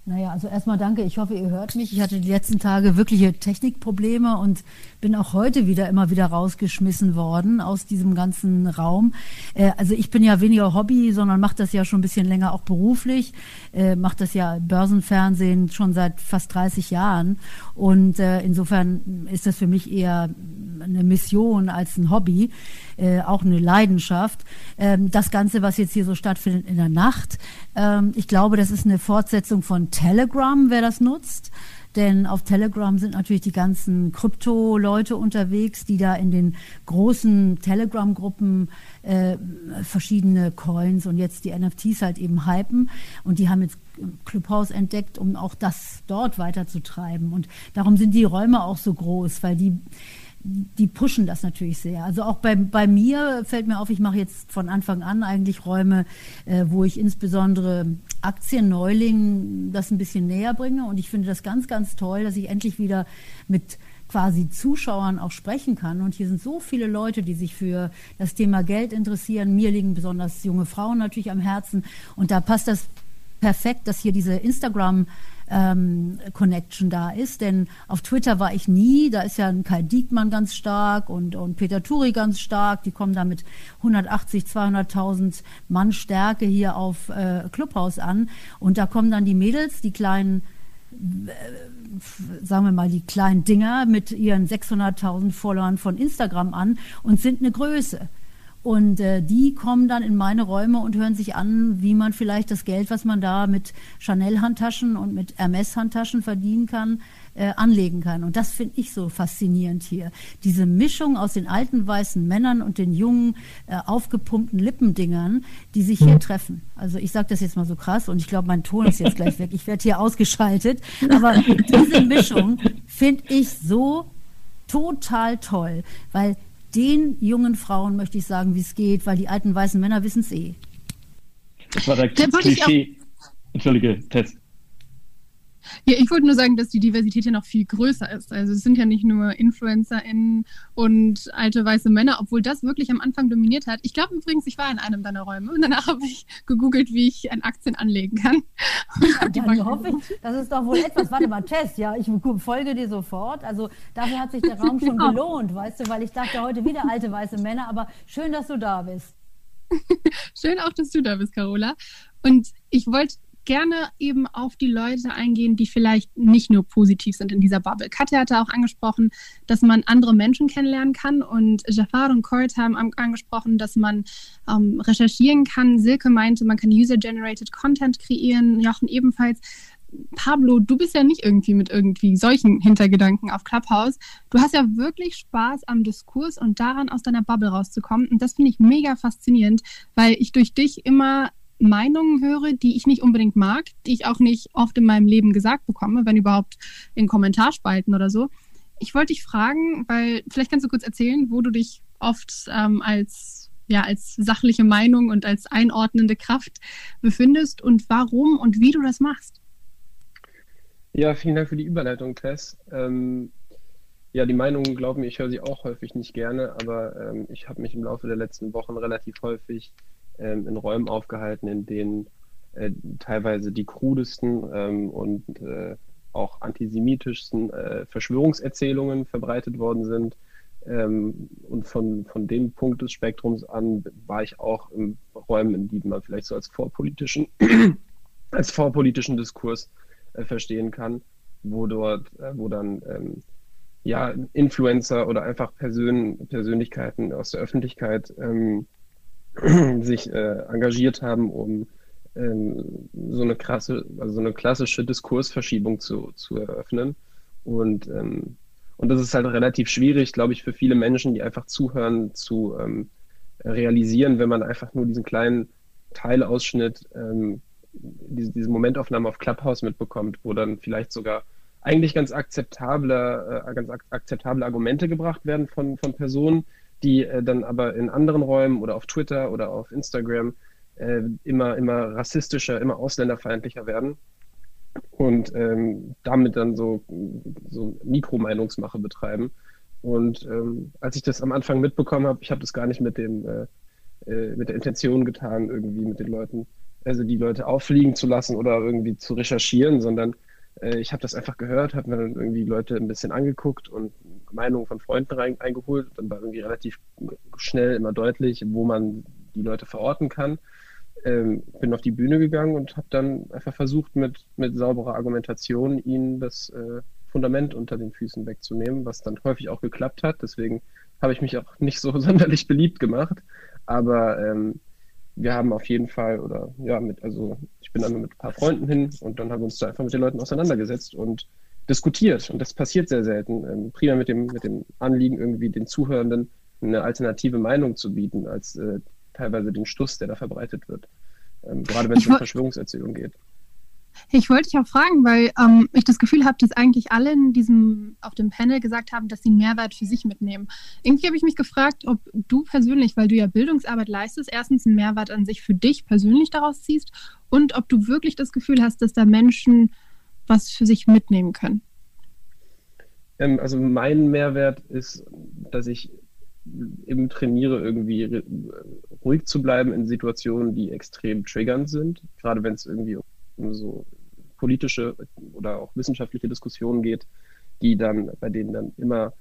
Naja, also erstmal danke. Ich hoffe, ihr hört mich. Ich hatte die letzten Tage wirkliche Technikprobleme und bin auch heute wieder immer wieder rausgeschmissen worden aus diesem ganzen Raum. Äh, also ich bin ja weniger Hobby, sondern mache das ja schon ein bisschen länger auch beruflich. Äh, mache das ja Börsenfernsehen schon seit fast 30 Jahren. Und äh, insofern ist das für mich eher eine Mission als ein Hobby. Äh, auch eine Leidenschaft. Ähm, das Ganze, was jetzt hier so stattfindet in der Nacht, ähm, ich glaube, das ist eine Fortsetzung von Telegram, wer das nutzt. Denn auf Telegram sind natürlich die ganzen Krypto-Leute unterwegs, die da in den großen Telegram-Gruppen äh, verschiedene Coins und jetzt die NFTs halt eben hypen. Und die haben jetzt Clubhouse entdeckt, um auch das dort weiterzutreiben. Und darum sind die Räume auch so groß, weil die die pushen das natürlich sehr. Also auch bei, bei mir fällt mir auf, ich mache jetzt von Anfang an eigentlich Räume, äh, wo ich insbesondere Aktienneulingen das ein bisschen näher bringe. Und ich finde das ganz, ganz toll, dass ich endlich wieder mit quasi Zuschauern auch sprechen kann. Und hier sind so viele Leute, die sich für das Thema Geld interessieren. Mir liegen besonders junge Frauen natürlich am Herzen. Und da passt das perfekt, dass hier diese Instagram- ähm, Connection da ist. Denn auf Twitter war ich nie, da ist ja ein Kai Diekmann ganz stark und, und Peter Turi ganz stark. Die kommen da mit 180, 200.000 Mann Stärke hier auf äh, Clubhouse an. Und da kommen dann die Mädels, die kleinen äh, sagen wir mal, die kleinen Dinger mit ihren 600.000 Followern von Instagram an und sind eine Größe. Und äh, die kommen dann in meine Räume und hören sich an, wie man vielleicht das Geld, was man da mit Chanel-Handtaschen und mit Hermes-Handtaschen verdienen kann, äh, anlegen kann. Und das finde ich so faszinierend hier. Diese Mischung aus den alten weißen Männern und den jungen, äh, aufgepumpten Lippendingern, die sich hier treffen. Also ich sage das jetzt mal so krass und ich glaube, mein Ton ist jetzt gleich weg. Ich werde hier ausgeschaltet. Aber diese Mischung finde ich so total toll, weil den jungen Frauen möchte ich sagen, wie es geht, weil die alten weißen Männer wissen es eh. Das war der Klischee. Entschuldige, Test. Ja, ich wollte nur sagen, dass die Diversität hier noch viel größer ist. Also es sind ja nicht nur InfluencerInnen und alte weiße Männer, obwohl das wirklich am Anfang dominiert hat. Ich glaube übrigens, ich war in einem deiner Räume und danach *laughs* habe ich gegoogelt, wie ich an Aktien anlegen kann. Ja, *laughs* dann hoffe ich, das ist doch wohl etwas. Warte mal, Tess, ja, ich folge dir sofort. Also dafür hat sich der Raum schon genau. gelohnt, weißt du, weil ich dachte heute wieder alte weiße Männer, aber schön, dass du da bist. *laughs* schön auch, dass du da bist, Carola. Und ich wollte gerne eben auf die Leute eingehen, die vielleicht nicht nur positiv sind in dieser Bubble. Katja hatte auch angesprochen, dass man andere Menschen kennenlernen kann und Jafar und Corit haben angesprochen, dass man ähm, recherchieren kann. Silke meinte, man kann User-Generated Content kreieren, Jochen ebenfalls. Pablo, du bist ja nicht irgendwie mit irgendwie solchen Hintergedanken auf Clubhouse. Du hast ja wirklich Spaß am Diskurs und daran, aus deiner Bubble rauszukommen. Und das finde ich mega faszinierend, weil ich durch dich immer Meinungen höre, die ich nicht unbedingt mag, die ich auch nicht oft in meinem Leben gesagt bekomme, wenn überhaupt in Kommentarspalten oder so. Ich wollte dich fragen, weil vielleicht kannst du kurz erzählen, wo du dich oft ähm, als ja als sachliche Meinung und als einordnende Kraft befindest und warum und wie du das machst. Ja, vielen Dank für die Überleitung, Tess. Ähm, ja, die Meinungen, glauben ich höre sie auch häufig nicht gerne, aber ähm, ich habe mich im Laufe der letzten Wochen relativ häufig ähm, in Räumen aufgehalten, in denen äh, teilweise die krudesten ähm, und äh, auch antisemitischsten äh, Verschwörungserzählungen verbreitet worden sind. Ähm, und von, von dem Punkt des Spektrums an war ich auch in Räumen, in die man vielleicht so als vorpolitischen, *clears throat* als vorpolitischen Diskurs äh, verstehen kann, wo dort, äh, wo dann ähm, ja, Influencer oder einfach Persön Persönlichkeiten aus der Öffentlichkeit ähm, *clears throat* sich äh, engagiert haben, um ähm, so eine krasse, also so eine klassische Diskursverschiebung zu, zu eröffnen. Und, ähm, und das ist halt relativ schwierig, glaube ich, für viele Menschen, die einfach zuhören, zu ähm, realisieren, wenn man einfach nur diesen kleinen Teilausschnitt, ähm, diese, diese Momentaufnahme auf Clubhouse mitbekommt, wo dann vielleicht sogar eigentlich ganz akzeptable, äh, ganz ak akzeptable Argumente gebracht werden von, von Personen, die äh, dann aber in anderen Räumen oder auf Twitter oder auf Instagram äh, immer, immer rassistischer, immer ausländerfeindlicher werden und ähm, damit dann so, so Mikromeinungsmache betreiben. Und ähm, als ich das am Anfang mitbekommen habe, ich habe das gar nicht mit dem äh, äh, mit der Intention getan, irgendwie mit den Leuten, also die Leute auffliegen zu lassen oder irgendwie zu recherchieren, sondern äh, ich habe das einfach gehört, habe mir dann irgendwie Leute ein bisschen angeguckt und Meinungen von Freunden rein, eingeholt. Dann war irgendwie relativ schnell immer deutlich, wo man die Leute verorten kann. Ähm, bin auf die Bühne gegangen und habe dann einfach versucht, mit, mit sauberer Argumentation ihnen das äh, Fundament unter den Füßen wegzunehmen, was dann häufig auch geklappt hat. Deswegen habe ich mich auch nicht so *laughs* sonderlich beliebt gemacht. Aber ähm, wir haben auf jeden Fall, oder ja, mit, also ich bin dann mit ein paar Freunden hin und dann haben wir uns da einfach mit den Leuten auseinandergesetzt und diskutiert. Und das passiert sehr selten. Ähm, primär mit dem, mit dem Anliegen, irgendwie den Zuhörenden eine alternative Meinung zu bieten, als äh, teilweise den Stuss, der da verbreitet wird. Ähm, gerade wenn es um Verschwörungserzählungen geht. Ich wollte dich auch fragen, weil ähm, ich das Gefühl habe, dass eigentlich alle in diesem, auf dem Panel gesagt haben, dass sie einen Mehrwert für sich mitnehmen. Irgendwie habe ich mich gefragt, ob du persönlich, weil du ja Bildungsarbeit leistest, erstens einen Mehrwert an sich für dich persönlich daraus ziehst und ob du wirklich das Gefühl hast, dass da Menschen was für sich mitnehmen können. Ähm, also mein Mehrwert ist, dass ich eben trainiere, irgendwie ruhig zu bleiben in Situationen, die extrem triggernd sind, gerade wenn es irgendwie um so politische oder auch wissenschaftliche Diskussionen geht, die dann, bei denen dann immer,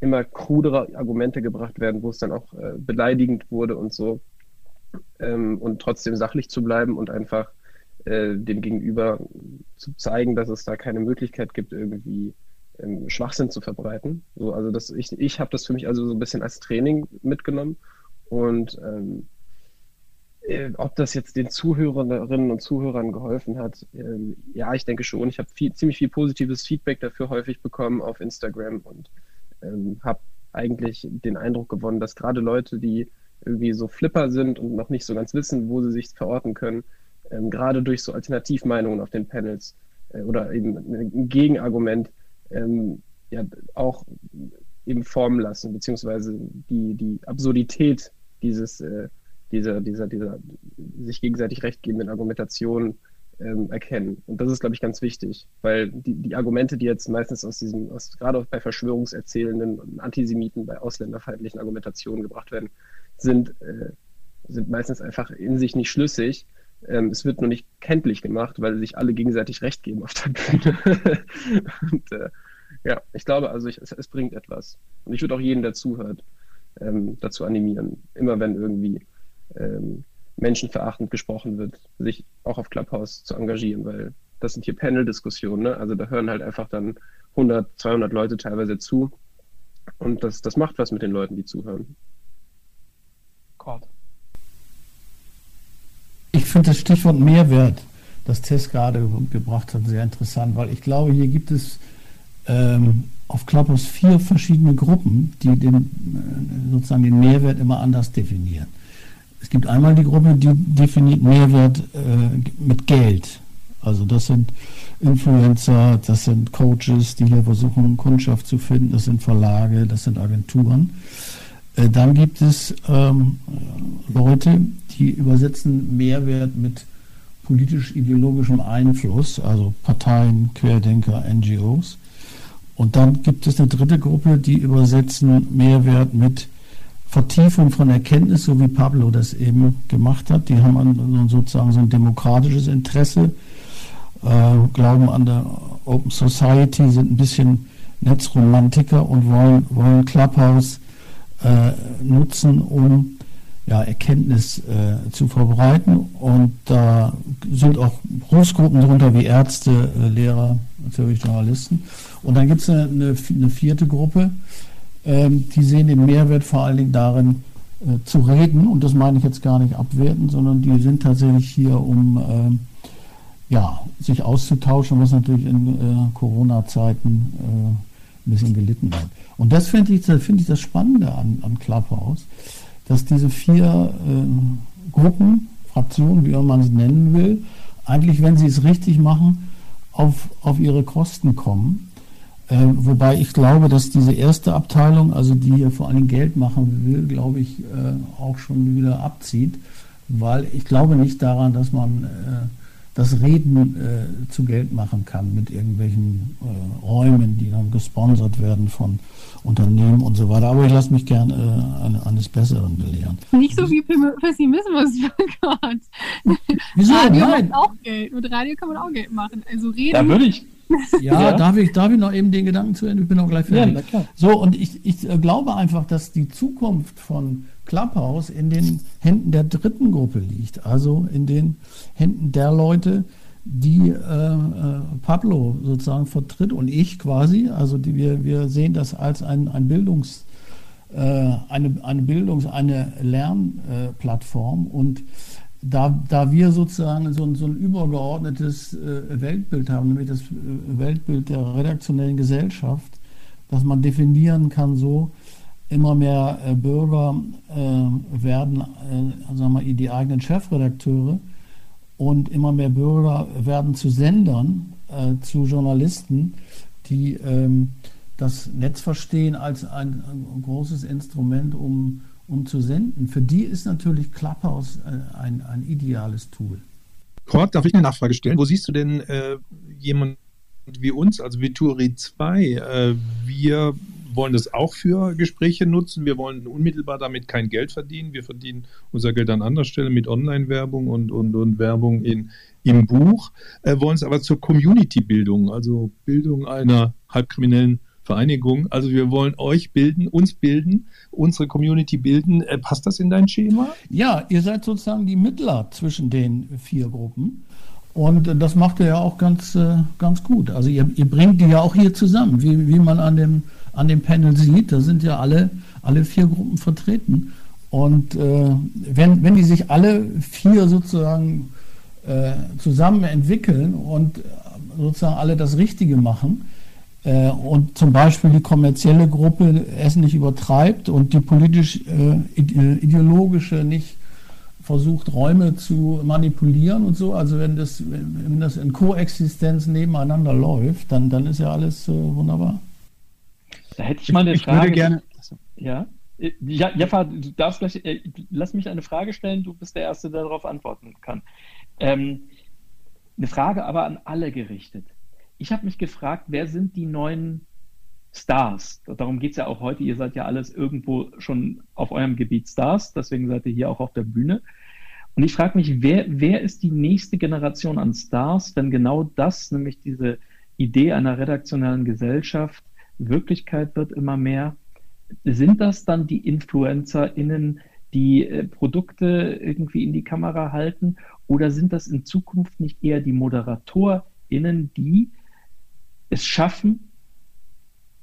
immer krudere Argumente gebracht werden, wo es dann auch äh, beleidigend wurde und so. Ähm, und trotzdem sachlich zu bleiben und einfach äh, dem Gegenüber zu zeigen, dass es da keine Möglichkeit gibt, irgendwie ähm, Schwachsinn zu verbreiten. So, also das, ich, ich habe das für mich also so ein bisschen als Training mitgenommen Und ähm, äh, ob das jetzt den Zuhörerinnen und Zuhörern geholfen hat, ähm, ja, ich denke schon. Ich habe viel, ziemlich viel positives Feedback dafür häufig bekommen auf Instagram und ähm, habe eigentlich den Eindruck gewonnen, dass gerade Leute, die irgendwie so Flipper sind und noch nicht so ganz wissen, wo sie sich verorten können, ähm, gerade durch so Alternativmeinungen auf den Panels äh, oder eben ein Gegenargument ähm, ja auch eben formen lassen, beziehungsweise die, die Absurdität dieses, äh, dieser, dieser, dieser sich gegenseitig rechtgebenden Argumentation ähm, erkennen. Und das ist, glaube ich, ganz wichtig, weil die, die Argumente, die jetzt meistens aus diesem, aus, gerade auch bei Verschwörungserzählenden und Antisemiten, bei ausländerfeindlichen Argumentationen gebracht werden, sind, äh, sind meistens einfach in sich nicht schlüssig. Ähm, es wird nur nicht kenntlich gemacht, weil sich alle gegenseitig Recht geben auf der Bühne. *laughs* und äh, ja, ich glaube also, ich, es, es, bringt etwas. Und ich würde auch jeden, der zuhört, ähm, dazu animieren, immer wenn irgendwie ähm, menschenverachtend gesprochen wird, sich auch auf Clubhouse zu engagieren, weil das sind hier Panel-Diskussionen, ne? also da hören halt einfach dann 100, 200 Leute teilweise zu und das, das macht was mit den Leuten, die zuhören. Gott. Ich finde das Stichwort Mehrwert, das Tess gerade gebracht hat, sehr interessant, weil ich glaube, hier gibt es ähm, auf Clubhouse vier verschiedene Gruppen, die den, äh, sozusagen den Mehrwert immer anders definieren. Es gibt einmal die Gruppe, die definiert Mehrwert äh, mit Geld. Also das sind Influencer, das sind Coaches, die hier versuchen, Kundschaft zu finden, das sind Verlage, das sind Agenturen. Äh, dann gibt es ähm, Leute, die übersetzen Mehrwert mit politisch-ideologischem Einfluss, also Parteien, Querdenker, NGOs. Und dann gibt es eine dritte Gruppe, die übersetzen Mehrwert mit Vertiefung von Erkenntnis, so wie Pablo das eben gemacht hat. Die haben sozusagen so ein demokratisches Interesse, äh, glauben an der Open Society, sind ein bisschen Netzromantiker und wollen, wollen Clubhouse äh, nutzen, um ja, Erkenntnis äh, zu verbreiten. Und da sind auch Berufsgruppen darunter wie Ärzte, äh, Lehrer, natürlich Journalisten. Und dann gibt es eine, eine, eine, vierte Gruppe, ähm, die sehen den Mehrwert vor allen Dingen darin, äh, zu reden. Und das meine ich jetzt gar nicht abwerten, sondern die sind tatsächlich hier, um ähm, ja, sich auszutauschen, was natürlich in äh, Corona-Zeiten äh, ein bisschen gelitten hat. Und das finde ich, find ich das Spannende an, an Clubhouse, dass diese vier äh, Gruppen, Fraktionen, wie man es nennen will, eigentlich, wenn sie es richtig machen, auf, auf ihre Kosten kommen äh, wobei ich glaube, dass diese erste Abteilung, also die hier vor allem Geld machen will, glaube ich, äh, auch schon wieder abzieht, weil ich glaube nicht daran, dass man äh, das Reden äh, zu Geld machen kann mit irgendwelchen äh, Räumen, die dann gesponsert werden von Unternehmen und so weiter. Aber ich lasse mich gerne äh, eines Besseren belehren. Nicht so viel Pessimismus, *laughs* oh Gott. Wieso? Radio Nein. macht auch Geld. Mit Radio kann man auch Geld machen. Also reden. Da würde ich, Ja, Ja. Darf, ich, darf ich noch eben den Gedanken zu Ende? Ich bin auch gleich Ja, fertig. klar. so, und ich, ich äh, glaube einfach, dass die Zukunft von Clubhouse in den Händen der dritten Gruppe liegt. Also in den Händen der Leute, die äh, äh, Pablo sozusagen vertritt und ich quasi. Also die, wir, wir sehen das als ein, ein Bildungs, äh, eine, eine Bildungs-, eine Lernplattform und da, da wir sozusagen so ein, so ein übergeordnetes äh, Weltbild haben, nämlich das äh, Weltbild der redaktionellen Gesellschaft, dass man definieren kann, so immer mehr äh, Bürger werden äh, sagen wir, die eigenen Chefredakteure und immer mehr Bürger werden zu Sendern, zu Journalisten, die ähm, das Netz verstehen als ein großes Instrument, um um zu senden. Für die ist natürlich Clubhouse äh, ein, ein ideales Tool. Kurt, darf ich eine Nachfrage stellen? Wo siehst du denn äh, jemand wie uns, also Vituri 2? Äh, wir wollen das auch für Gespräche nutzen. Wir wollen unmittelbar damit kein Geld verdienen. Wir verdienen unser Geld an anderer Stelle mit Online-Werbung und, und, und Werbung in, im Buch, äh, wollen es aber zur Community-Bildung, also Bildung einer halbkriminellen Vereinigung. Also wir wollen euch bilden, uns bilden, unsere Community bilden. Äh, passt das in dein Schema? Ja, ihr seid sozusagen die Mittler zwischen den vier Gruppen. Und äh, das macht ihr ja auch ganz, äh, ganz gut. Also ihr, ihr bringt die ja auch hier zusammen, wie, wie man an dem, an dem Panel sieht. Da sind ja alle, alle vier Gruppen vertreten. Und äh, wenn, wenn die sich alle vier sozusagen äh, zusammen entwickeln und sozusagen alle das Richtige machen, äh, und zum Beispiel die kommerzielle Gruppe es nicht übertreibt und die politisch-ideologische äh, nicht versucht, Räume zu manipulieren und so. Also wenn das, wenn das in Koexistenz nebeneinander läuft, dann, dann ist ja alles äh, wunderbar. Da hätte ich mal eine ich Frage. würde gerne. Ja? Ja, Jaffa, du darfst gleich, äh, lass mich eine Frage stellen, du bist der Erste, der darauf antworten kann. Ähm, eine Frage aber an alle gerichtet ich habe mich gefragt, wer sind die neuen Stars? Darum geht es ja auch heute. Ihr seid ja alles irgendwo schon auf eurem Gebiet Stars, deswegen seid ihr hier auch auf der Bühne. Und ich frage mich, wer, wer ist die nächste Generation an Stars, wenn genau das, nämlich diese Idee einer redaktionellen Gesellschaft, Wirklichkeit wird immer mehr? Sind das dann die InfluencerInnen, die äh, Produkte irgendwie in die Kamera halten? Oder sind das in Zukunft nicht eher die ModeratorInnen, die es schaffen,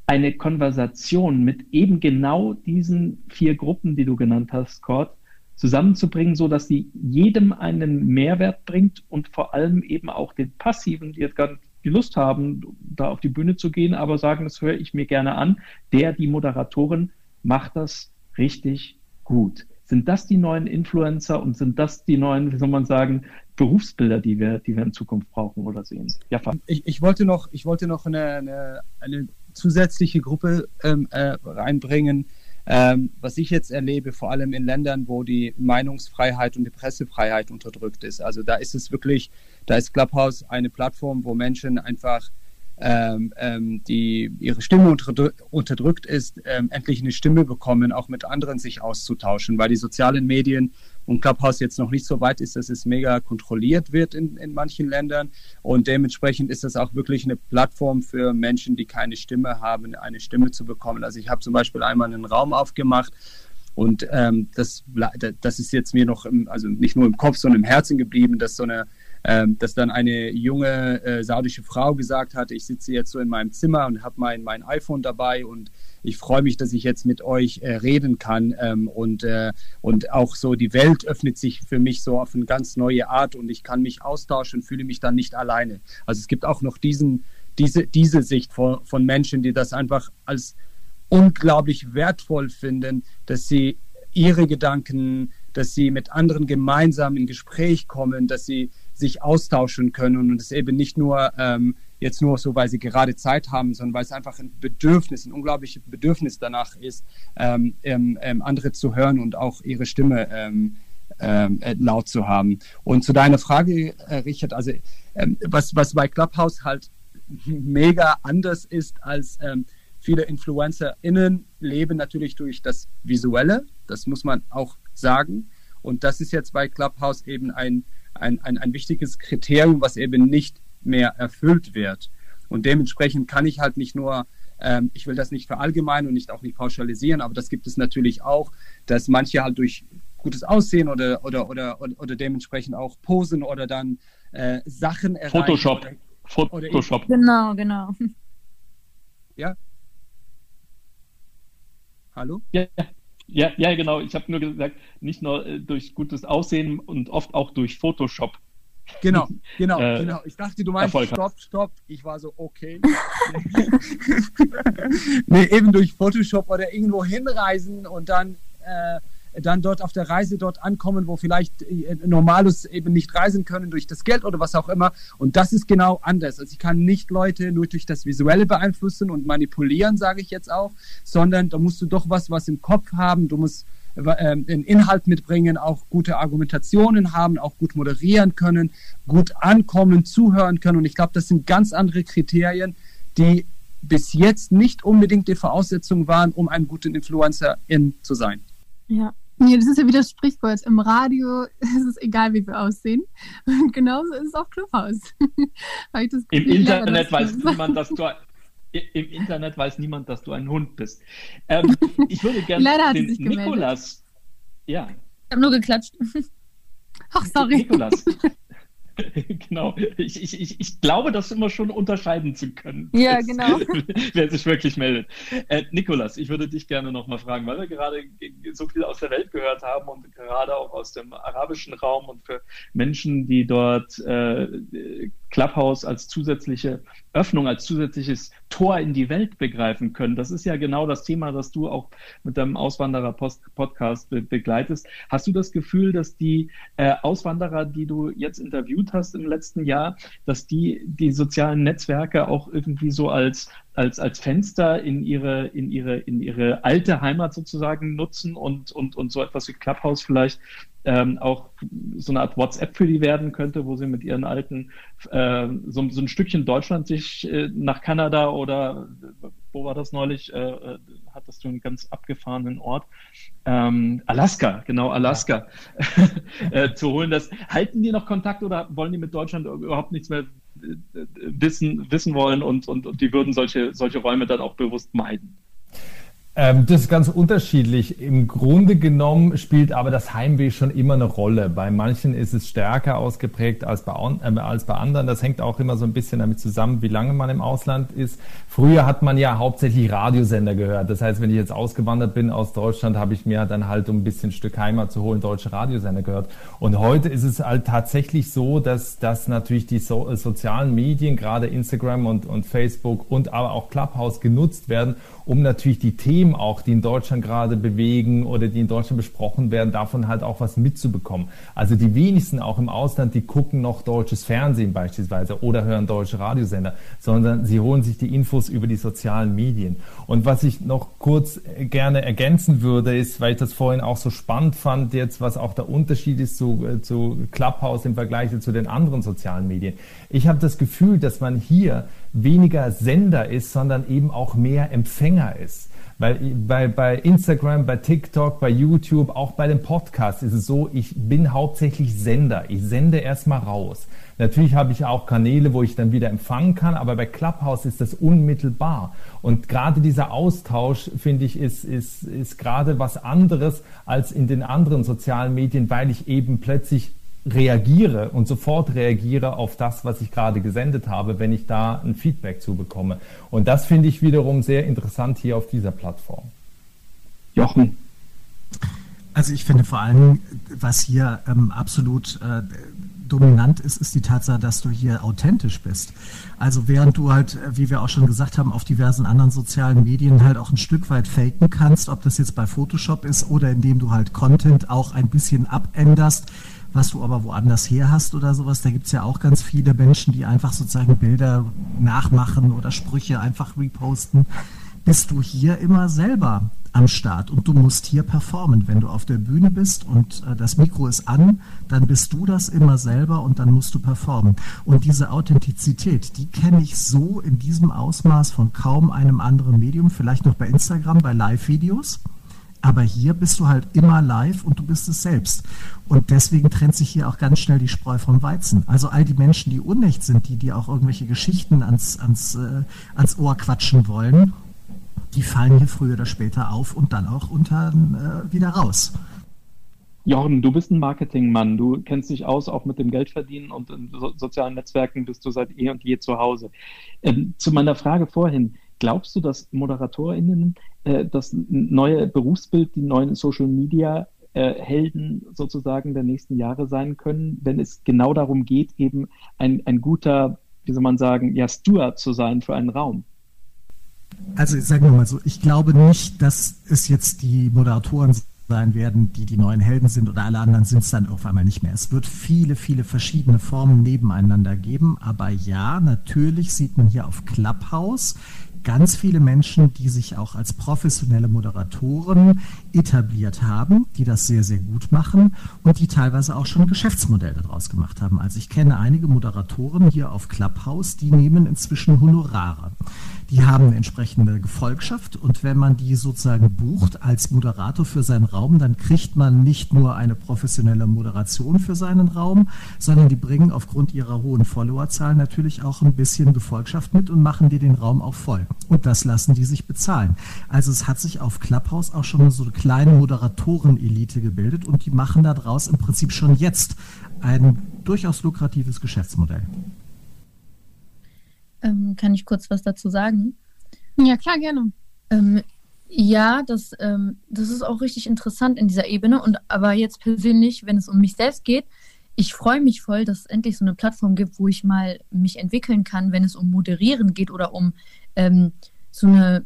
eine Konversation mit eben genau diesen vier Gruppen, die du genannt hast, Cord, zusammenzubringen, so dass sie jedem einen Mehrwert bringt und vor allem eben auch den Passiven, die jetzt gar nicht die Lust haben, da auf die Bühne zu gehen, aber sagen, das höre ich mir gerne an, der, die Moderatorin macht das richtig gut. Sind das die neuen Influencer und sind das die neuen, wie soll man sagen, Berufsbilder, die wir, die wir in Zukunft brauchen oder sehen? Ja, ich, ich wollte noch, ich wollte noch eine, eine, eine zusätzliche Gruppe ähm, äh, reinbringen, ähm, was ich jetzt erlebe, vor allem in Ländern, wo die Meinungsfreiheit und die Pressefreiheit unterdrückt ist. Also da ist es wirklich, da ist Clubhouse eine Plattform, wo Menschen einfach ähm, ähm, die ihre Stimme unterdrückt ist, ähm, endlich eine Stimme bekommen, auch mit anderen sich auszutauschen, weil die sozialen Medien und Clubhouse jetzt noch nicht so weit ist, dass es mega kontrolliert wird in, in manchen Ländern. Und dementsprechend ist das auch wirklich eine Plattform für Menschen, die keine Stimme haben, eine Stimme zu bekommen. Also ich habe zum Beispiel einmal einen Raum aufgemacht und ähm, das, das ist jetzt mir noch, im, also nicht nur im Kopf, sondern im Herzen geblieben, dass so eine ähm, dass dann eine junge äh, saudische Frau gesagt hat, ich sitze jetzt so in meinem Zimmer und habe mein, mein iPhone dabei und ich freue mich, dass ich jetzt mit euch äh, reden kann ähm, und, äh, und auch so die Welt öffnet sich für mich so auf eine ganz neue Art und ich kann mich austauschen, fühle mich dann nicht alleine. Also es gibt auch noch diesen, diese, diese Sicht von, von Menschen, die das einfach als unglaublich wertvoll finden, dass sie ihre Gedanken, dass sie mit anderen gemeinsam in Gespräch kommen, dass sie sich austauschen können und es eben nicht nur ähm, jetzt nur so, weil sie gerade Zeit haben, sondern weil es einfach ein Bedürfnis, ein unglaubliches Bedürfnis danach ist, ähm, ähm, ähm andere zu hören und auch ihre Stimme ähm, ähm, äh, laut zu haben. Und zu deiner Frage, äh, Richard, also ähm, was, was bei Clubhouse halt *laughs* mega anders ist als viele InfluencerInnen leben natürlich durch das Visuelle, das muss man auch sagen. Und das ist jetzt bei Clubhouse eben ein ein, ein, ein wichtiges Kriterium, was eben nicht mehr erfüllt wird. Und dementsprechend kann ich halt nicht nur, ähm, ich will das nicht verallgemeinern und nicht auch nicht pauschalisieren, aber das gibt es natürlich auch, dass manche halt durch gutes Aussehen oder, oder, oder, oder, oder dementsprechend auch posen oder dann äh, Sachen erreichen. Photoshop. Oder, Photoshop. Oder genau, genau. Ja? Hallo? Ja, ja, ja, genau. Ich habe nur gesagt, nicht nur äh, durch gutes Aussehen und oft auch durch Photoshop. Genau, *laughs* genau, äh, genau. Ich dachte, du meinst Erfolg Stopp, Stopp. Ich war so, okay. *laughs* nee, eben durch Photoshop oder irgendwo hinreisen und dann äh, dann dort auf der Reise dort ankommen, wo vielleicht äh, Normalus eben nicht reisen können durch das Geld oder was auch immer. Und das ist genau anders. Also ich kann nicht Leute nur durch das Visuelle beeinflussen und manipulieren, sage ich jetzt auch, sondern da musst du doch was, was im Kopf haben. Du musst ähm, den Inhalt mitbringen, auch gute Argumentationen haben, auch gut moderieren können, gut ankommen, zuhören können. Und ich glaube, das sind ganz andere Kriterien, die bis jetzt nicht unbedingt die Voraussetzung waren, um ein guter Influencer in zu sein. Ja, ja, das ist ja wie das Sprichwort. Im Radio *laughs* ist es egal, wie wir aussehen. Und genauso ist es auch Clubhaus. *laughs* Im Internet weiß niemand, dass du im Internet weiß niemand, dass du ein Hund bist. Ähm, *laughs* ich würde gerne den Nikolas. Ja. Ich habe nur geklatscht. Ach, sorry. Nikolas. *laughs* genau. Ich, ich, ich, ich glaube, das immer schon unterscheiden zu können. Ja, genau. *laughs* Wer sich wirklich meldet. Äh, Nikolas, ich würde dich gerne nochmal fragen, weil wir gerade so viel aus der Welt gehört haben und gerade auch aus dem arabischen Raum und für Menschen, die dort äh, Clubhouse als zusätzliche Öffnung, als zusätzliches Tor in die Welt begreifen können. Das ist ja genau das Thema, das du auch mit deinem Auswanderer-Podcast be begleitest. Hast du das Gefühl, dass die äh, Auswanderer, die du jetzt interviewt hast im letzten Jahr, dass die die sozialen Netzwerke auch irgendwie so als als, als Fenster in ihre, in ihre, in ihre alte Heimat sozusagen nutzen und, und, und so etwas wie Clubhouse vielleicht ähm, auch so eine Art WhatsApp für die werden könnte, wo sie mit ihren alten äh, so, so ein Stückchen Deutschland sich äh, nach Kanada oder wo war das neulich? Äh, äh hattest du einen ganz abgefahrenen Ort? Ähm, Alaska, genau, Alaska, *laughs* äh, zu holen. Das, halten die noch Kontakt oder wollen die mit Deutschland überhaupt nichts mehr äh, wissen, wissen wollen und, und, und die würden solche, solche Räume dann auch bewusst meiden? Ähm, das ist ganz unterschiedlich. Im Grunde genommen spielt aber das Heimweh schon immer eine Rolle. Bei manchen ist es stärker ausgeprägt als bei, äh, als bei anderen. Das hängt auch immer so ein bisschen damit zusammen, wie lange man im Ausland ist. Früher hat man ja hauptsächlich Radiosender gehört. Das heißt, wenn ich jetzt ausgewandert bin aus Deutschland, habe ich mir dann halt, um ein bisschen Stück Heimat zu holen, deutsche Radiosender gehört. Und heute ist es halt tatsächlich so, dass, dass natürlich die so, äh, sozialen Medien, gerade Instagram und, und Facebook und aber auch Clubhouse genutzt werden, um natürlich die Themen auch, die in Deutschland gerade bewegen oder die in Deutschland besprochen werden, davon halt auch was mitzubekommen. Also die wenigsten auch im Ausland, die gucken noch deutsches Fernsehen beispielsweise oder hören deutsche Radiosender, sondern sie holen sich die Infos über die sozialen Medien. Und was ich noch kurz gerne ergänzen würde, ist, weil ich das vorhin auch so spannend fand, jetzt was auch der Unterschied ist zu, äh, zu Clubhouse im Vergleich zu den anderen sozialen Medien. Ich habe das Gefühl, dass man hier weniger Sender ist, sondern eben auch mehr Empfänger ist. Weil bei, bei Instagram, bei TikTok, bei YouTube, auch bei den Podcasts ist es so, ich bin hauptsächlich Sender. Ich sende erstmal raus. Natürlich habe ich auch Kanäle, wo ich dann wieder empfangen kann, aber bei Clubhouse ist das unmittelbar. Und gerade dieser Austausch, finde ich, ist, ist, ist gerade was anderes als in den anderen sozialen Medien, weil ich eben plötzlich reagiere und sofort reagiere auf das, was ich gerade gesendet habe, wenn ich da ein Feedback zu bekomme. Und das finde ich wiederum sehr interessant hier auf dieser Plattform. Jochen. Also ich finde vor allem, was hier ähm, absolut äh, dominant ist, ist die Tatsache, dass du hier authentisch bist. Also während du halt, äh, wie wir auch schon gesagt haben, auf diversen anderen sozialen Medien halt auch ein Stück weit faken kannst, ob das jetzt bei Photoshop ist oder indem du halt Content auch ein bisschen abänderst, was du aber woanders her hast oder sowas. Da gibt es ja auch ganz viele Menschen, die einfach sozusagen Bilder nachmachen oder Sprüche einfach reposten. Bist du hier immer selber am Start und du musst hier performen. Wenn du auf der Bühne bist und äh, das Mikro ist an, dann bist du das immer selber und dann musst du performen. Und diese Authentizität, die kenne ich so in diesem Ausmaß von kaum einem anderen Medium, vielleicht noch bei Instagram, bei Live-Videos. Aber hier bist du halt immer live und du bist es selbst. Und deswegen trennt sich hier auch ganz schnell die Spreu vom Weizen. Also all die Menschen, die unecht sind, die dir auch irgendwelche Geschichten ans, ans, äh, ans Ohr quatschen wollen, die fallen hier früher oder später auf und dann auch unter, äh, wieder raus. Jorn, du bist ein Marketingmann, du kennst dich aus, auch mit dem Geldverdienen und in so sozialen Netzwerken bist du seit eh und je zu Hause. Ähm, zu meiner Frage vorhin, glaubst du, dass ModeratorInnen äh, das neue Berufsbild, die neuen Social Media äh, Helden sozusagen der nächsten Jahre sein können, wenn es genau darum geht, eben ein, ein guter, wie soll man sagen, ja, Steward zu sein für einen Raum? Also sagen wir mal so, ich glaube nicht, dass es jetzt die Moderatoren sein werden, die die neuen Helden sind oder alle anderen sind es dann auf einmal nicht mehr. Es wird viele, viele verschiedene Formen nebeneinander geben, aber ja, natürlich sieht man hier auf Clubhouse ganz viele Menschen, die sich auch als professionelle Moderatoren etabliert haben, die das sehr, sehr gut machen und die teilweise auch schon ein Geschäftsmodell daraus gemacht haben. Also ich kenne einige Moderatoren hier auf Clubhouse, die nehmen inzwischen Honorare. Die haben eine entsprechende Gefolgschaft und wenn man die sozusagen bucht als Moderator für seinen Raum, dann kriegt man nicht nur eine professionelle Moderation für seinen Raum, sondern die bringen aufgrund ihrer hohen Followerzahlen natürlich auch ein bisschen Gefolgschaft mit und machen dir den Raum auch voll. Und das lassen die sich bezahlen. Also es hat sich auf Clubhouse auch schon so eine kleine Moderatoren-Elite gebildet und die machen daraus im Prinzip schon jetzt ein durchaus lukratives Geschäftsmodell. Ähm, kann ich kurz was dazu sagen? Ja, klar, gerne. Ähm, ja, das, ähm, das ist auch richtig interessant in dieser Ebene. Und aber jetzt persönlich, wenn es um mich selbst geht, ich freue mich voll, dass es endlich so eine Plattform gibt, wo ich mal mich entwickeln kann, wenn es um Moderieren geht oder um ähm, so eine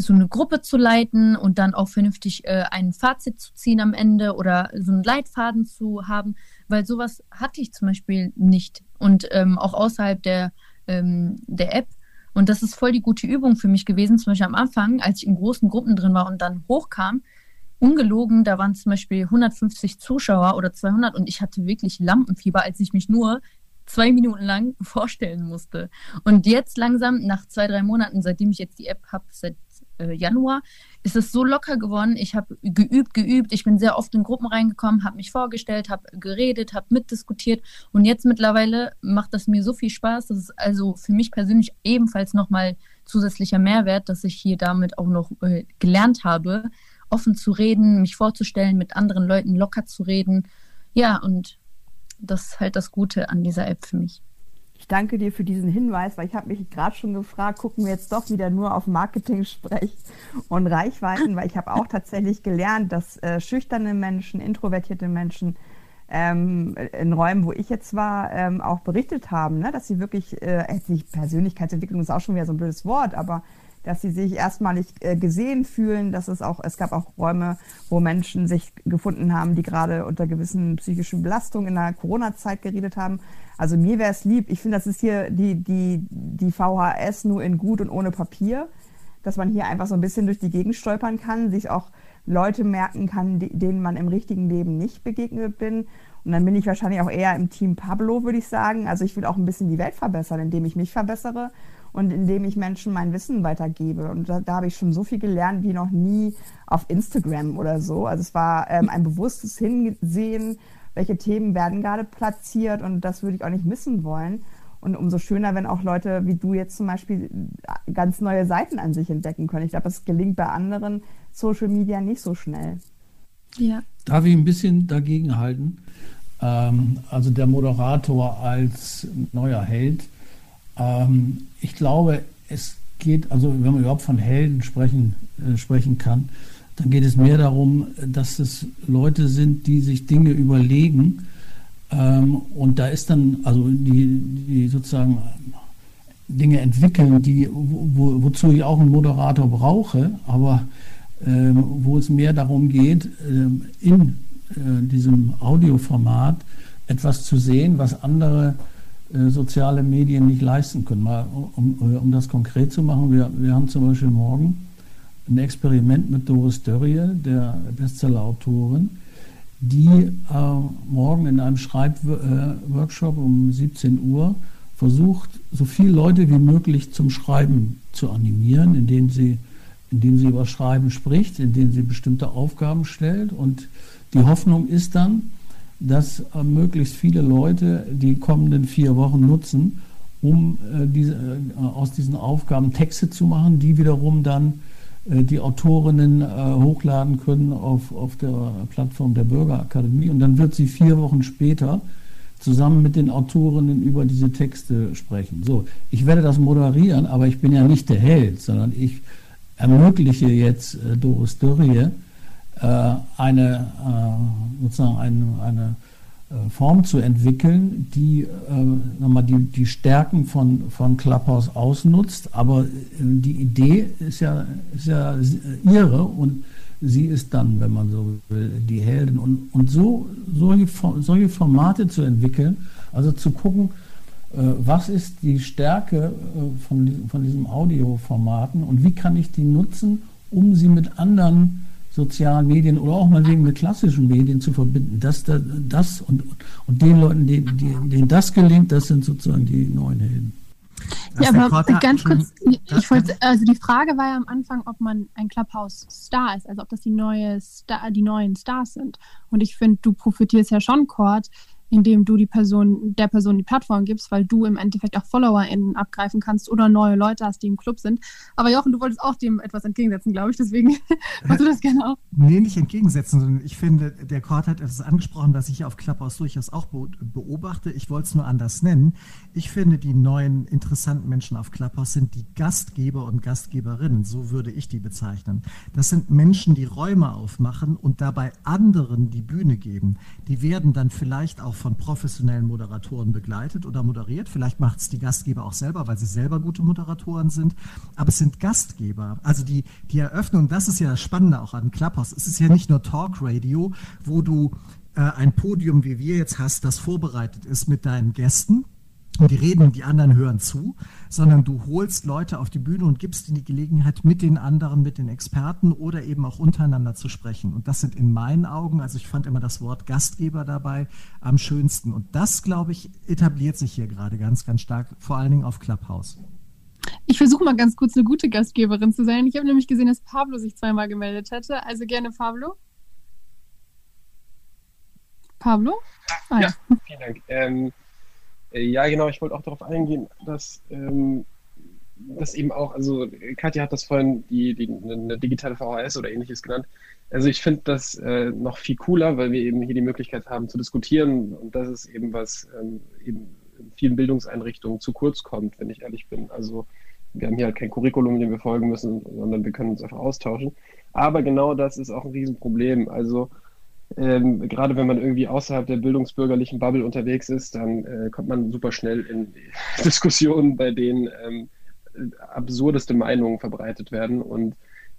so eine Gruppe zu leiten und dann auch vernünftig äh, ein Fazit zu ziehen am Ende oder so einen Leitfaden zu haben, weil sowas hatte ich zum Beispiel nicht und ähm, auch außerhalb der, ähm, der App. Und das ist voll die gute Übung für mich gewesen, zum Beispiel am Anfang, als ich in großen Gruppen drin war und dann hochkam, ungelogen, da waren zum Beispiel 150 Zuschauer oder 200 und ich hatte wirklich Lampenfieber, als ich mich nur zwei Minuten lang *laughs* vorstellen musste. Und jetzt langsam, nach zwei, drei Monaten, seitdem ich jetzt die App habe, seit äh, Januar, ist es so locker geworden. Ich habe geübt, geübt. Ich bin sehr oft in Gruppen reingekommen, habe mich vorgestellt, habe geredet, habe mitdiskutiert. Und jetzt mittlerweile macht das mir so viel Spaß. Das ist also für mich persönlich ebenfalls nochmal zusätzlicher Mehrwert, dass ich hier damit auch noch äh, gelernt habe, offen zu reden, mich vorzustellen, mit anderen Leuten locker zu reden. Ja, und das ist halt das Gute an dieser App für mich. Danke dir für diesen Hinweis, weil ich habe mich gerade schon gefragt, gucken wir jetzt doch wieder nur auf Marketing-Sprech und Reichweiten, weil ich habe auch tatsächlich gelernt, dass äh, schüchterne Menschen, introvertierte Menschen ähm, in Räumen, wo ich jetzt war, ähm, auch berichtet haben, ne, dass sie wirklich, äh, Persönlichkeitsentwicklung ist auch schon wieder so ein blödes Wort, aber dass sie sich erstmalig äh, gesehen fühlen, dass es auch, es gab auch Räume, wo Menschen sich gefunden haben, die gerade unter gewissen psychischen Belastungen in der Corona-Zeit geredet haben. Also mir wäre es lieb, ich finde, das ist hier die, die, die VHS nur in gut und ohne Papier, dass man hier einfach so ein bisschen durch die Gegend stolpern kann, sich auch Leute merken kann, denen man im richtigen Leben nicht begegnet bin. Und dann bin ich wahrscheinlich auch eher im Team Pablo, würde ich sagen. Also ich will auch ein bisschen die Welt verbessern, indem ich mich verbessere und indem ich Menschen mein Wissen weitergebe. Und da, da habe ich schon so viel gelernt wie noch nie auf Instagram oder so. Also es war ähm, ein bewusstes Hinsehen, welche Themen werden gerade platziert und das würde ich auch nicht missen wollen. Und umso schöner, wenn auch Leute wie du jetzt zum Beispiel ganz neue Seiten an sich entdecken können. Ich glaube, das gelingt bei anderen Social Media nicht so schnell. Ja. Darf ich ein bisschen dagegen halten? Ähm, also der Moderator als neuer Held ähm, ich glaube, es geht, also wenn man überhaupt von Helden sprechen, äh, sprechen kann, dann geht es mehr darum, dass es Leute sind, die sich Dinge überlegen. Ähm, und da ist dann, also die, die sozusagen Dinge entwickeln, die, wo, wozu ich auch einen Moderator brauche, aber ähm, wo es mehr darum geht, ähm, in äh, diesem Audioformat etwas zu sehen, was andere soziale Medien nicht leisten können. Mal, um, äh, um das konkret zu machen, wir, wir haben zum Beispiel morgen ein Experiment mit Doris Dörrie, der Bestseller-Autorin, die äh, morgen in einem Schreibworkshop äh, um 17 Uhr versucht, so viele Leute wie möglich zum Schreiben zu animieren, indem sie, indem sie über Schreiben spricht, indem sie bestimmte Aufgaben stellt. Und die Hoffnung ist dann, dass äh, möglichst viele Leute die kommenden vier Wochen nutzen, um äh, diese, äh, aus diesen Aufgaben Texte zu machen, die wiederum dann äh, die Autorinnen äh, hochladen können auf, auf der Plattform der Bürgerakademie. Und dann wird sie vier Wochen später zusammen mit den Autorinnen über diese Texte sprechen. So, ich werde das moderieren, aber ich bin ja nicht der Held, sondern ich ermögliche jetzt äh, Doris Dörrie, äh, eine, äh, sozusagen eine, eine äh, Form zu entwickeln, die, nochmal die, die Stärken von, von Clubhouse ausnutzt. Aber die Idee ist ja, ist ja ihre und sie ist dann, wenn man so will, die Heldin. Und, und so solche, solche Formate zu entwickeln, also zu gucken, was ist die Stärke von, von diesen Audioformaten und wie kann ich die nutzen, um sie mit anderen sozialen Medien oder auch mal wegen mit klassischen Medien zu verbinden. Das, das, das und, und den Leuten, denen, denen das gelingt, das sind sozusagen die neuen Helden. Ja, aber ganz kurz, ich wollte, also die Frage war ja am Anfang, ob man ein Clubhouse-Star ist, also ob das die, neue Star, die neuen Stars sind. Und ich finde, du profitierst ja schon, Cord, indem du die Person, der Person die Plattform gibst, weil du im Endeffekt auch FollowerInnen abgreifen kannst oder neue Leute hast, die im Club sind. Aber Jochen, du wolltest auch dem etwas entgegensetzen, glaube ich, deswegen *laughs* machst du das gerne auch. Nee, nicht entgegensetzen, sondern ich finde, der Kord hat etwas angesprochen, was ich auf Clubhouse durchaus auch beobachte. Ich wollte es nur anders nennen. Ich finde, die neuen interessanten Menschen auf Clubhouse sind die Gastgeber und Gastgeberinnen. So würde ich die bezeichnen. Das sind Menschen, die Räume aufmachen und dabei anderen die Bühne geben. Die werden dann vielleicht auch von professionellen Moderatoren begleitet oder moderiert. Vielleicht macht es die Gastgeber auch selber, weil sie selber gute Moderatoren sind. Aber es sind Gastgeber. Also die, die Eröffnung, das ist ja das Spannende auch an Clubhouse. Es ist ja nicht nur Talkradio, wo du äh, ein Podium wie wir jetzt hast, das vorbereitet ist mit deinen Gästen und die reden und die anderen hören zu, sondern du holst Leute auf die Bühne und gibst ihnen die Gelegenheit, mit den anderen, mit den Experten oder eben auch untereinander zu sprechen. Und das sind in meinen Augen, also ich fand immer das Wort Gastgeber dabei am schönsten. Und das, glaube ich, etabliert sich hier gerade ganz, ganz stark, vor allen Dingen auf Clubhouse. Ich versuche mal ganz kurz eine gute Gastgeberin zu sein. Ich habe nämlich gesehen, dass Pablo sich zweimal gemeldet hätte. Also gerne Pablo. Pablo? Ah, ja. ja, vielen Dank. Ähm, äh, ja, genau, ich wollte auch darauf eingehen, dass ähm, das eben auch, also Katja hat das vorhin die, die eine digitale VHS oder ähnliches genannt. Also ich finde das äh, noch viel cooler, weil wir eben hier die Möglichkeit haben zu diskutieren und das ist eben was ähm, eben in vielen Bildungseinrichtungen zu kurz kommt, wenn ich ehrlich bin. Also wir haben hier halt kein Curriculum, dem wir folgen müssen, sondern wir können uns einfach austauschen. Aber genau das ist auch ein Riesenproblem. Also ähm, gerade wenn man irgendwie außerhalb der bildungsbürgerlichen Bubble unterwegs ist, dann äh, kommt man super schnell in *laughs* Diskussionen, bei denen ähm, absurdeste Meinungen verbreitet werden. Und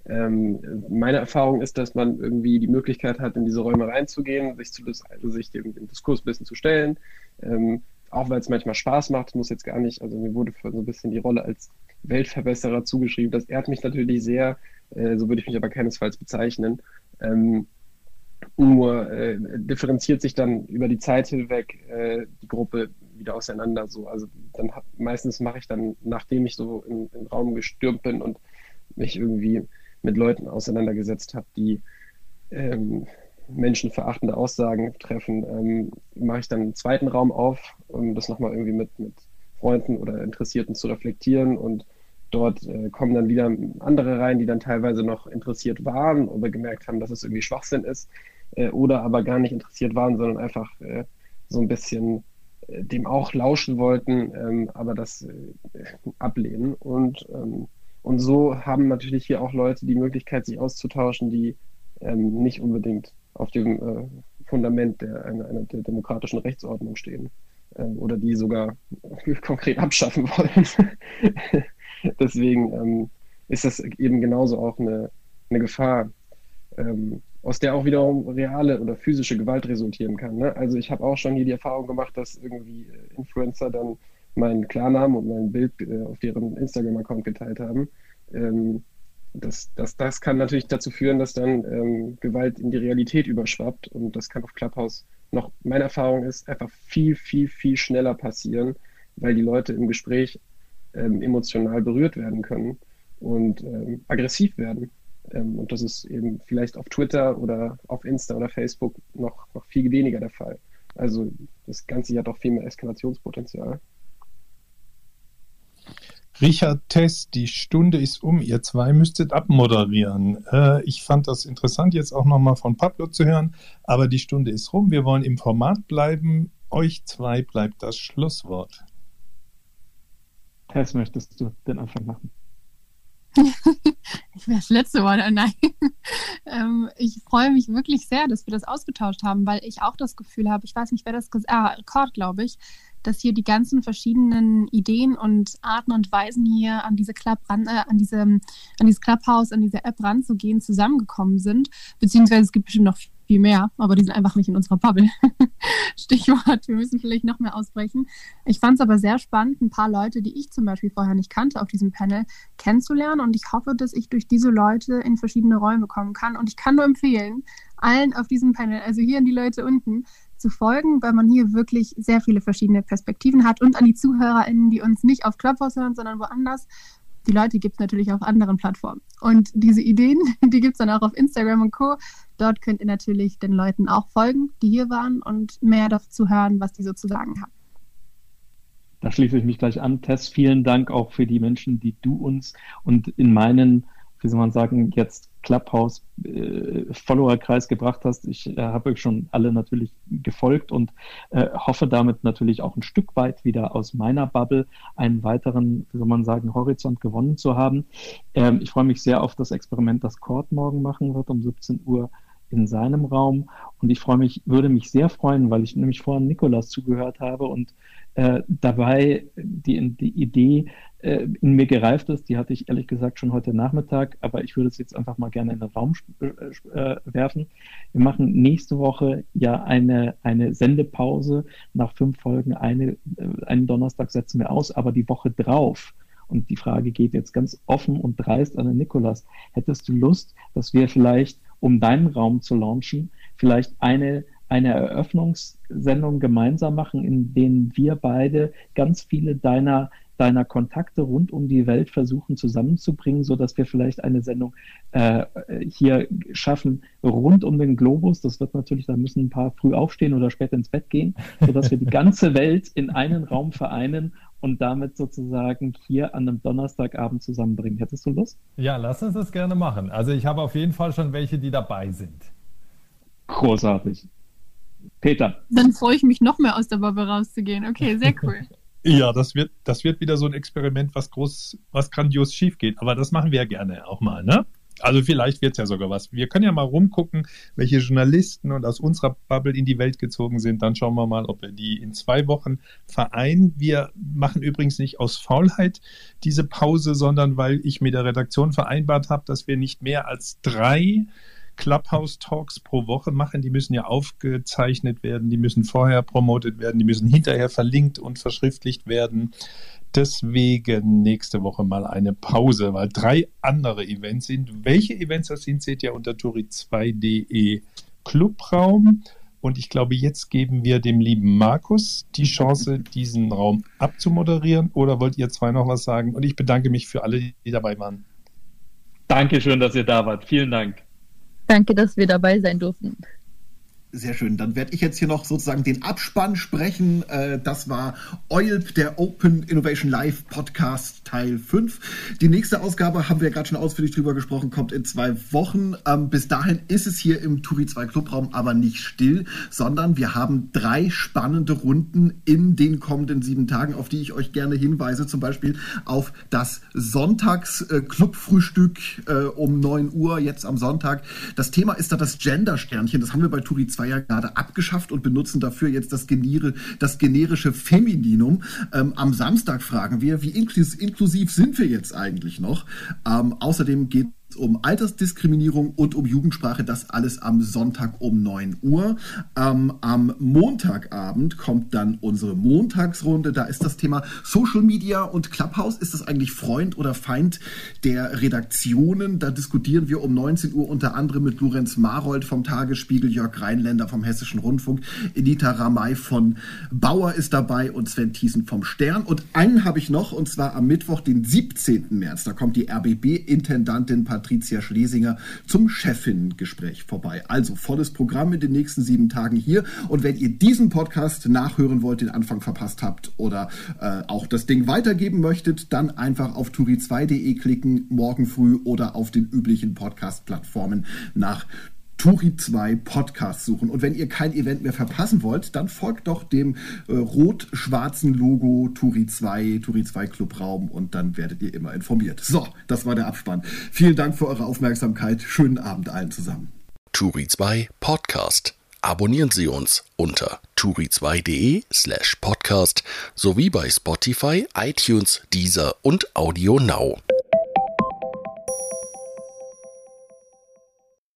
ähm, meine Erfahrung ist, dass man irgendwie die Möglichkeit hat, in diese Räume reinzugehen, sich, zu, also sich dem, dem Diskurs ein bisschen zu stellen. Ähm, auch weil es manchmal Spaß macht, muss jetzt gar nicht, also mir wurde so ein bisschen die Rolle als Weltverbesserer zugeschrieben. Das ehrt mich natürlich sehr, äh, so würde ich mich aber keinesfalls bezeichnen. Nur äh, differenziert sich dann über die Zeit hinweg äh, die Gruppe wieder auseinander. So. Also dann hab, meistens mache ich dann, nachdem ich so in, in den Raum gestürmt bin und mich irgendwie mit Leuten auseinandergesetzt habe, die ähm, menschenverachtende Aussagen treffen, ähm, mache ich dann einen zweiten Raum auf, um das nochmal irgendwie mit, mit Freunden oder Interessierten zu reflektieren und dort äh, kommen dann wieder andere rein, die dann teilweise noch interessiert waren oder gemerkt haben, dass es irgendwie Schwachsinn ist äh, oder aber gar nicht interessiert waren, sondern einfach äh, so ein bisschen äh, dem auch lauschen wollten, ähm, aber das äh, ablehnen. Und, ähm, und so haben natürlich hier auch Leute die Möglichkeit, sich auszutauschen, die ähm, nicht unbedingt auf dem äh, Fundament der, einer, einer der demokratischen Rechtsordnung stehen ähm, oder die sogar *laughs* konkret abschaffen wollen. *laughs* Deswegen ähm, ist das eben genauso auch eine, eine Gefahr. Ähm, aus der auch wiederum reale oder physische Gewalt resultieren kann. Ne? Also ich habe auch schon hier die Erfahrung gemacht, dass irgendwie äh, Influencer dann meinen Klarnamen und mein Bild äh, auf deren Instagram-Account geteilt haben. Ähm, das, das, das kann natürlich dazu führen, dass dann ähm, Gewalt in die Realität überschwappt und das kann auf Clubhouse noch, meine Erfahrung ist, einfach viel, viel, viel schneller passieren, weil die Leute im Gespräch ähm, emotional berührt werden können und ähm, aggressiv werden. Ähm, und das ist eben vielleicht auf Twitter oder auf Insta oder Facebook noch, noch viel weniger der Fall. Also das Ganze hat auch viel mehr Eskalationspotenzial. Richard Tess, die Stunde ist um. Ihr zwei müsstet abmoderieren. Äh, ich fand das interessant, jetzt auch nochmal von Pablo zu hören, aber die Stunde ist rum. Wir wollen im Format bleiben. Euch zwei bleibt das Schlusswort. Tess, möchtest du den Anfang machen? Ich wäre das letzte Wort, nein. *laughs* ähm, ich freue mich wirklich sehr, dass wir das ausgetauscht haben, weil ich auch das Gefühl habe, ich weiß nicht, wer das gesagt ah, Rekord, glaube ich, dass hier die ganzen verschiedenen Ideen und Arten und Weisen hier an diese Club ran, äh, an diese, an dieses Clubhouse, an diese App ranzugehen, zusammengekommen sind. Beziehungsweise es gibt bestimmt noch viel mehr, aber die sind einfach nicht in unserer Bubble. *laughs* Stichwort, wir müssen vielleicht noch mehr ausbrechen. Ich fand es aber sehr spannend, ein paar Leute, die ich zum Beispiel vorher nicht kannte, auf diesem Panel kennenzulernen. Und ich hoffe, dass ich durch diese Leute in verschiedene Räume kommen kann. Und ich kann nur empfehlen, allen auf diesem Panel, also hier an die Leute unten, zu folgen, weil man hier wirklich sehr viele verschiedene Perspektiven hat und an die ZuhörerInnen, die uns nicht auf Clubhouse hören, sondern woanders. Die Leute gibt es natürlich auf anderen Plattformen. Und diese Ideen, *laughs* die gibt es dann auch auf Instagram und Co. dort könnt ihr natürlich den Leuten auch folgen, die hier waren und mehr dazu hören, was die so zu sagen haben. Da schließe ich mich gleich an. Tess, vielen Dank auch für die Menschen, die du uns und in meinen, wie soll man sagen, jetzt Clubhouse äh, gebracht hast. Ich äh, habe euch schon alle natürlich gefolgt und äh, hoffe damit natürlich auch ein Stück weit wieder aus meiner Bubble einen weiteren, wie soll man sagen, Horizont gewonnen zu haben. Ähm, ich freue mich sehr auf das Experiment, das Cord morgen machen wird um 17 Uhr in seinem Raum. Und ich freue mich, würde mich sehr freuen, weil ich nämlich vorhin Nikolas zugehört habe und äh, dabei die, die Idee äh, in mir gereift ist, die hatte ich ehrlich gesagt schon heute Nachmittag, aber ich würde es jetzt einfach mal gerne in den Raum äh, äh, werfen. Wir machen nächste Woche ja eine, eine Sendepause. Nach fünf Folgen eine, äh, einen Donnerstag setzen wir aus, aber die Woche drauf und die Frage geht jetzt ganz offen und dreist an den Nikolas. Hättest du Lust, dass wir vielleicht, um deinen Raum zu launchen, vielleicht eine eine Eröffnungssendung gemeinsam machen, in denen wir beide ganz viele deiner deiner Kontakte rund um die Welt versuchen zusammenzubringen, so dass wir vielleicht eine Sendung äh, hier schaffen rund um den Globus. Das wird natürlich, da müssen ein paar früh aufstehen oder später ins Bett gehen, so dass wir die ganze *laughs* Welt in einen Raum vereinen und damit sozusagen hier an einem Donnerstagabend zusammenbringen. Hättest du Lust? Ja, lass uns das gerne machen. Also ich habe auf jeden Fall schon welche, die dabei sind. Großartig. Peter. Dann freue ich mich noch mehr aus der Bubble rauszugehen. Okay, sehr cool. *laughs* Ja, das wird, das wird wieder so ein Experiment, was groß, was grandios schief geht. Aber das machen wir ja gerne auch mal, ne? Also vielleicht wird es ja sogar was. Wir können ja mal rumgucken, welche Journalisten und aus unserer Bubble in die Welt gezogen sind. Dann schauen wir mal, ob wir die in zwei Wochen vereinen. Wir machen übrigens nicht aus Faulheit diese Pause, sondern weil ich mit der Redaktion vereinbart habe, dass wir nicht mehr als drei Clubhouse-Talks pro Woche machen. Die müssen ja aufgezeichnet werden, die müssen vorher promotet werden, die müssen hinterher verlinkt und verschriftlicht werden. Deswegen nächste Woche mal eine Pause, weil drei andere Events sind. Welche Events das sind, seht ihr unter turi2.de Clubraum. Und ich glaube, jetzt geben wir dem lieben Markus die Chance, diesen Raum abzumoderieren. Oder wollt ihr zwei noch was sagen? Und ich bedanke mich für alle, die dabei waren. Dankeschön, dass ihr da wart. Vielen Dank. Danke, dass wir dabei sein durften. Sehr schön. Dann werde ich jetzt hier noch sozusagen den Abspann sprechen. Äh, das war EULP, der Open Innovation Live Podcast Teil 5. Die nächste Ausgabe haben wir gerade schon ausführlich drüber gesprochen, kommt in zwei Wochen. Ähm, bis dahin ist es hier im Turi 2 Clubraum aber nicht still, sondern wir haben drei spannende Runden in den kommenden sieben Tagen, auf die ich euch gerne hinweise. Zum Beispiel auf das Sonntags-Clubfrühstück äh, um 9 Uhr, jetzt am Sonntag. Das Thema ist da das Gender-Sternchen. Das haben wir bei Turi 2 war ja gerade abgeschafft und benutzen dafür jetzt das, Genere, das generische Femininum. Ähm, am Samstag fragen wir, wie inklusiv sind wir jetzt eigentlich noch? Ähm, außerdem geht um Altersdiskriminierung und um Jugendsprache. Das alles am Sonntag um 9 Uhr. Ähm, am Montagabend kommt dann unsere Montagsrunde. Da ist das Thema Social Media und Clubhouse. Ist das eigentlich Freund oder Feind der Redaktionen? Da diskutieren wir um 19 Uhr unter anderem mit Lorenz Marold vom Tagesspiegel, Jörg Rheinländer vom Hessischen Rundfunk, Edita Ramay von Bauer ist dabei und Sven Thiessen vom Stern. Und einen habe ich noch und zwar am Mittwoch, den 17. März. Da kommt die RBB-Intendantin Patricia Schlesinger zum Chefinnengespräch vorbei. Also volles Programm in den nächsten sieben Tagen hier. Und wenn ihr diesen Podcast nachhören wollt, den Anfang verpasst habt oder äh, auch das Ding weitergeben möchtet, dann einfach auf turi2.de klicken, morgen früh oder auf den üblichen Podcast-Plattformen nach Turi 2 Podcast suchen. Und wenn ihr kein Event mehr verpassen wollt, dann folgt doch dem äh, rot-schwarzen Logo Turi 2, Turi 2 Clubraum und dann werdet ihr immer informiert. So, das war der Abspann. Vielen Dank für eure Aufmerksamkeit. Schönen Abend allen zusammen. Turi 2 Podcast. Abonnieren Sie uns unter turi2.de slash podcast sowie bei Spotify, iTunes, Deezer und Audio Now.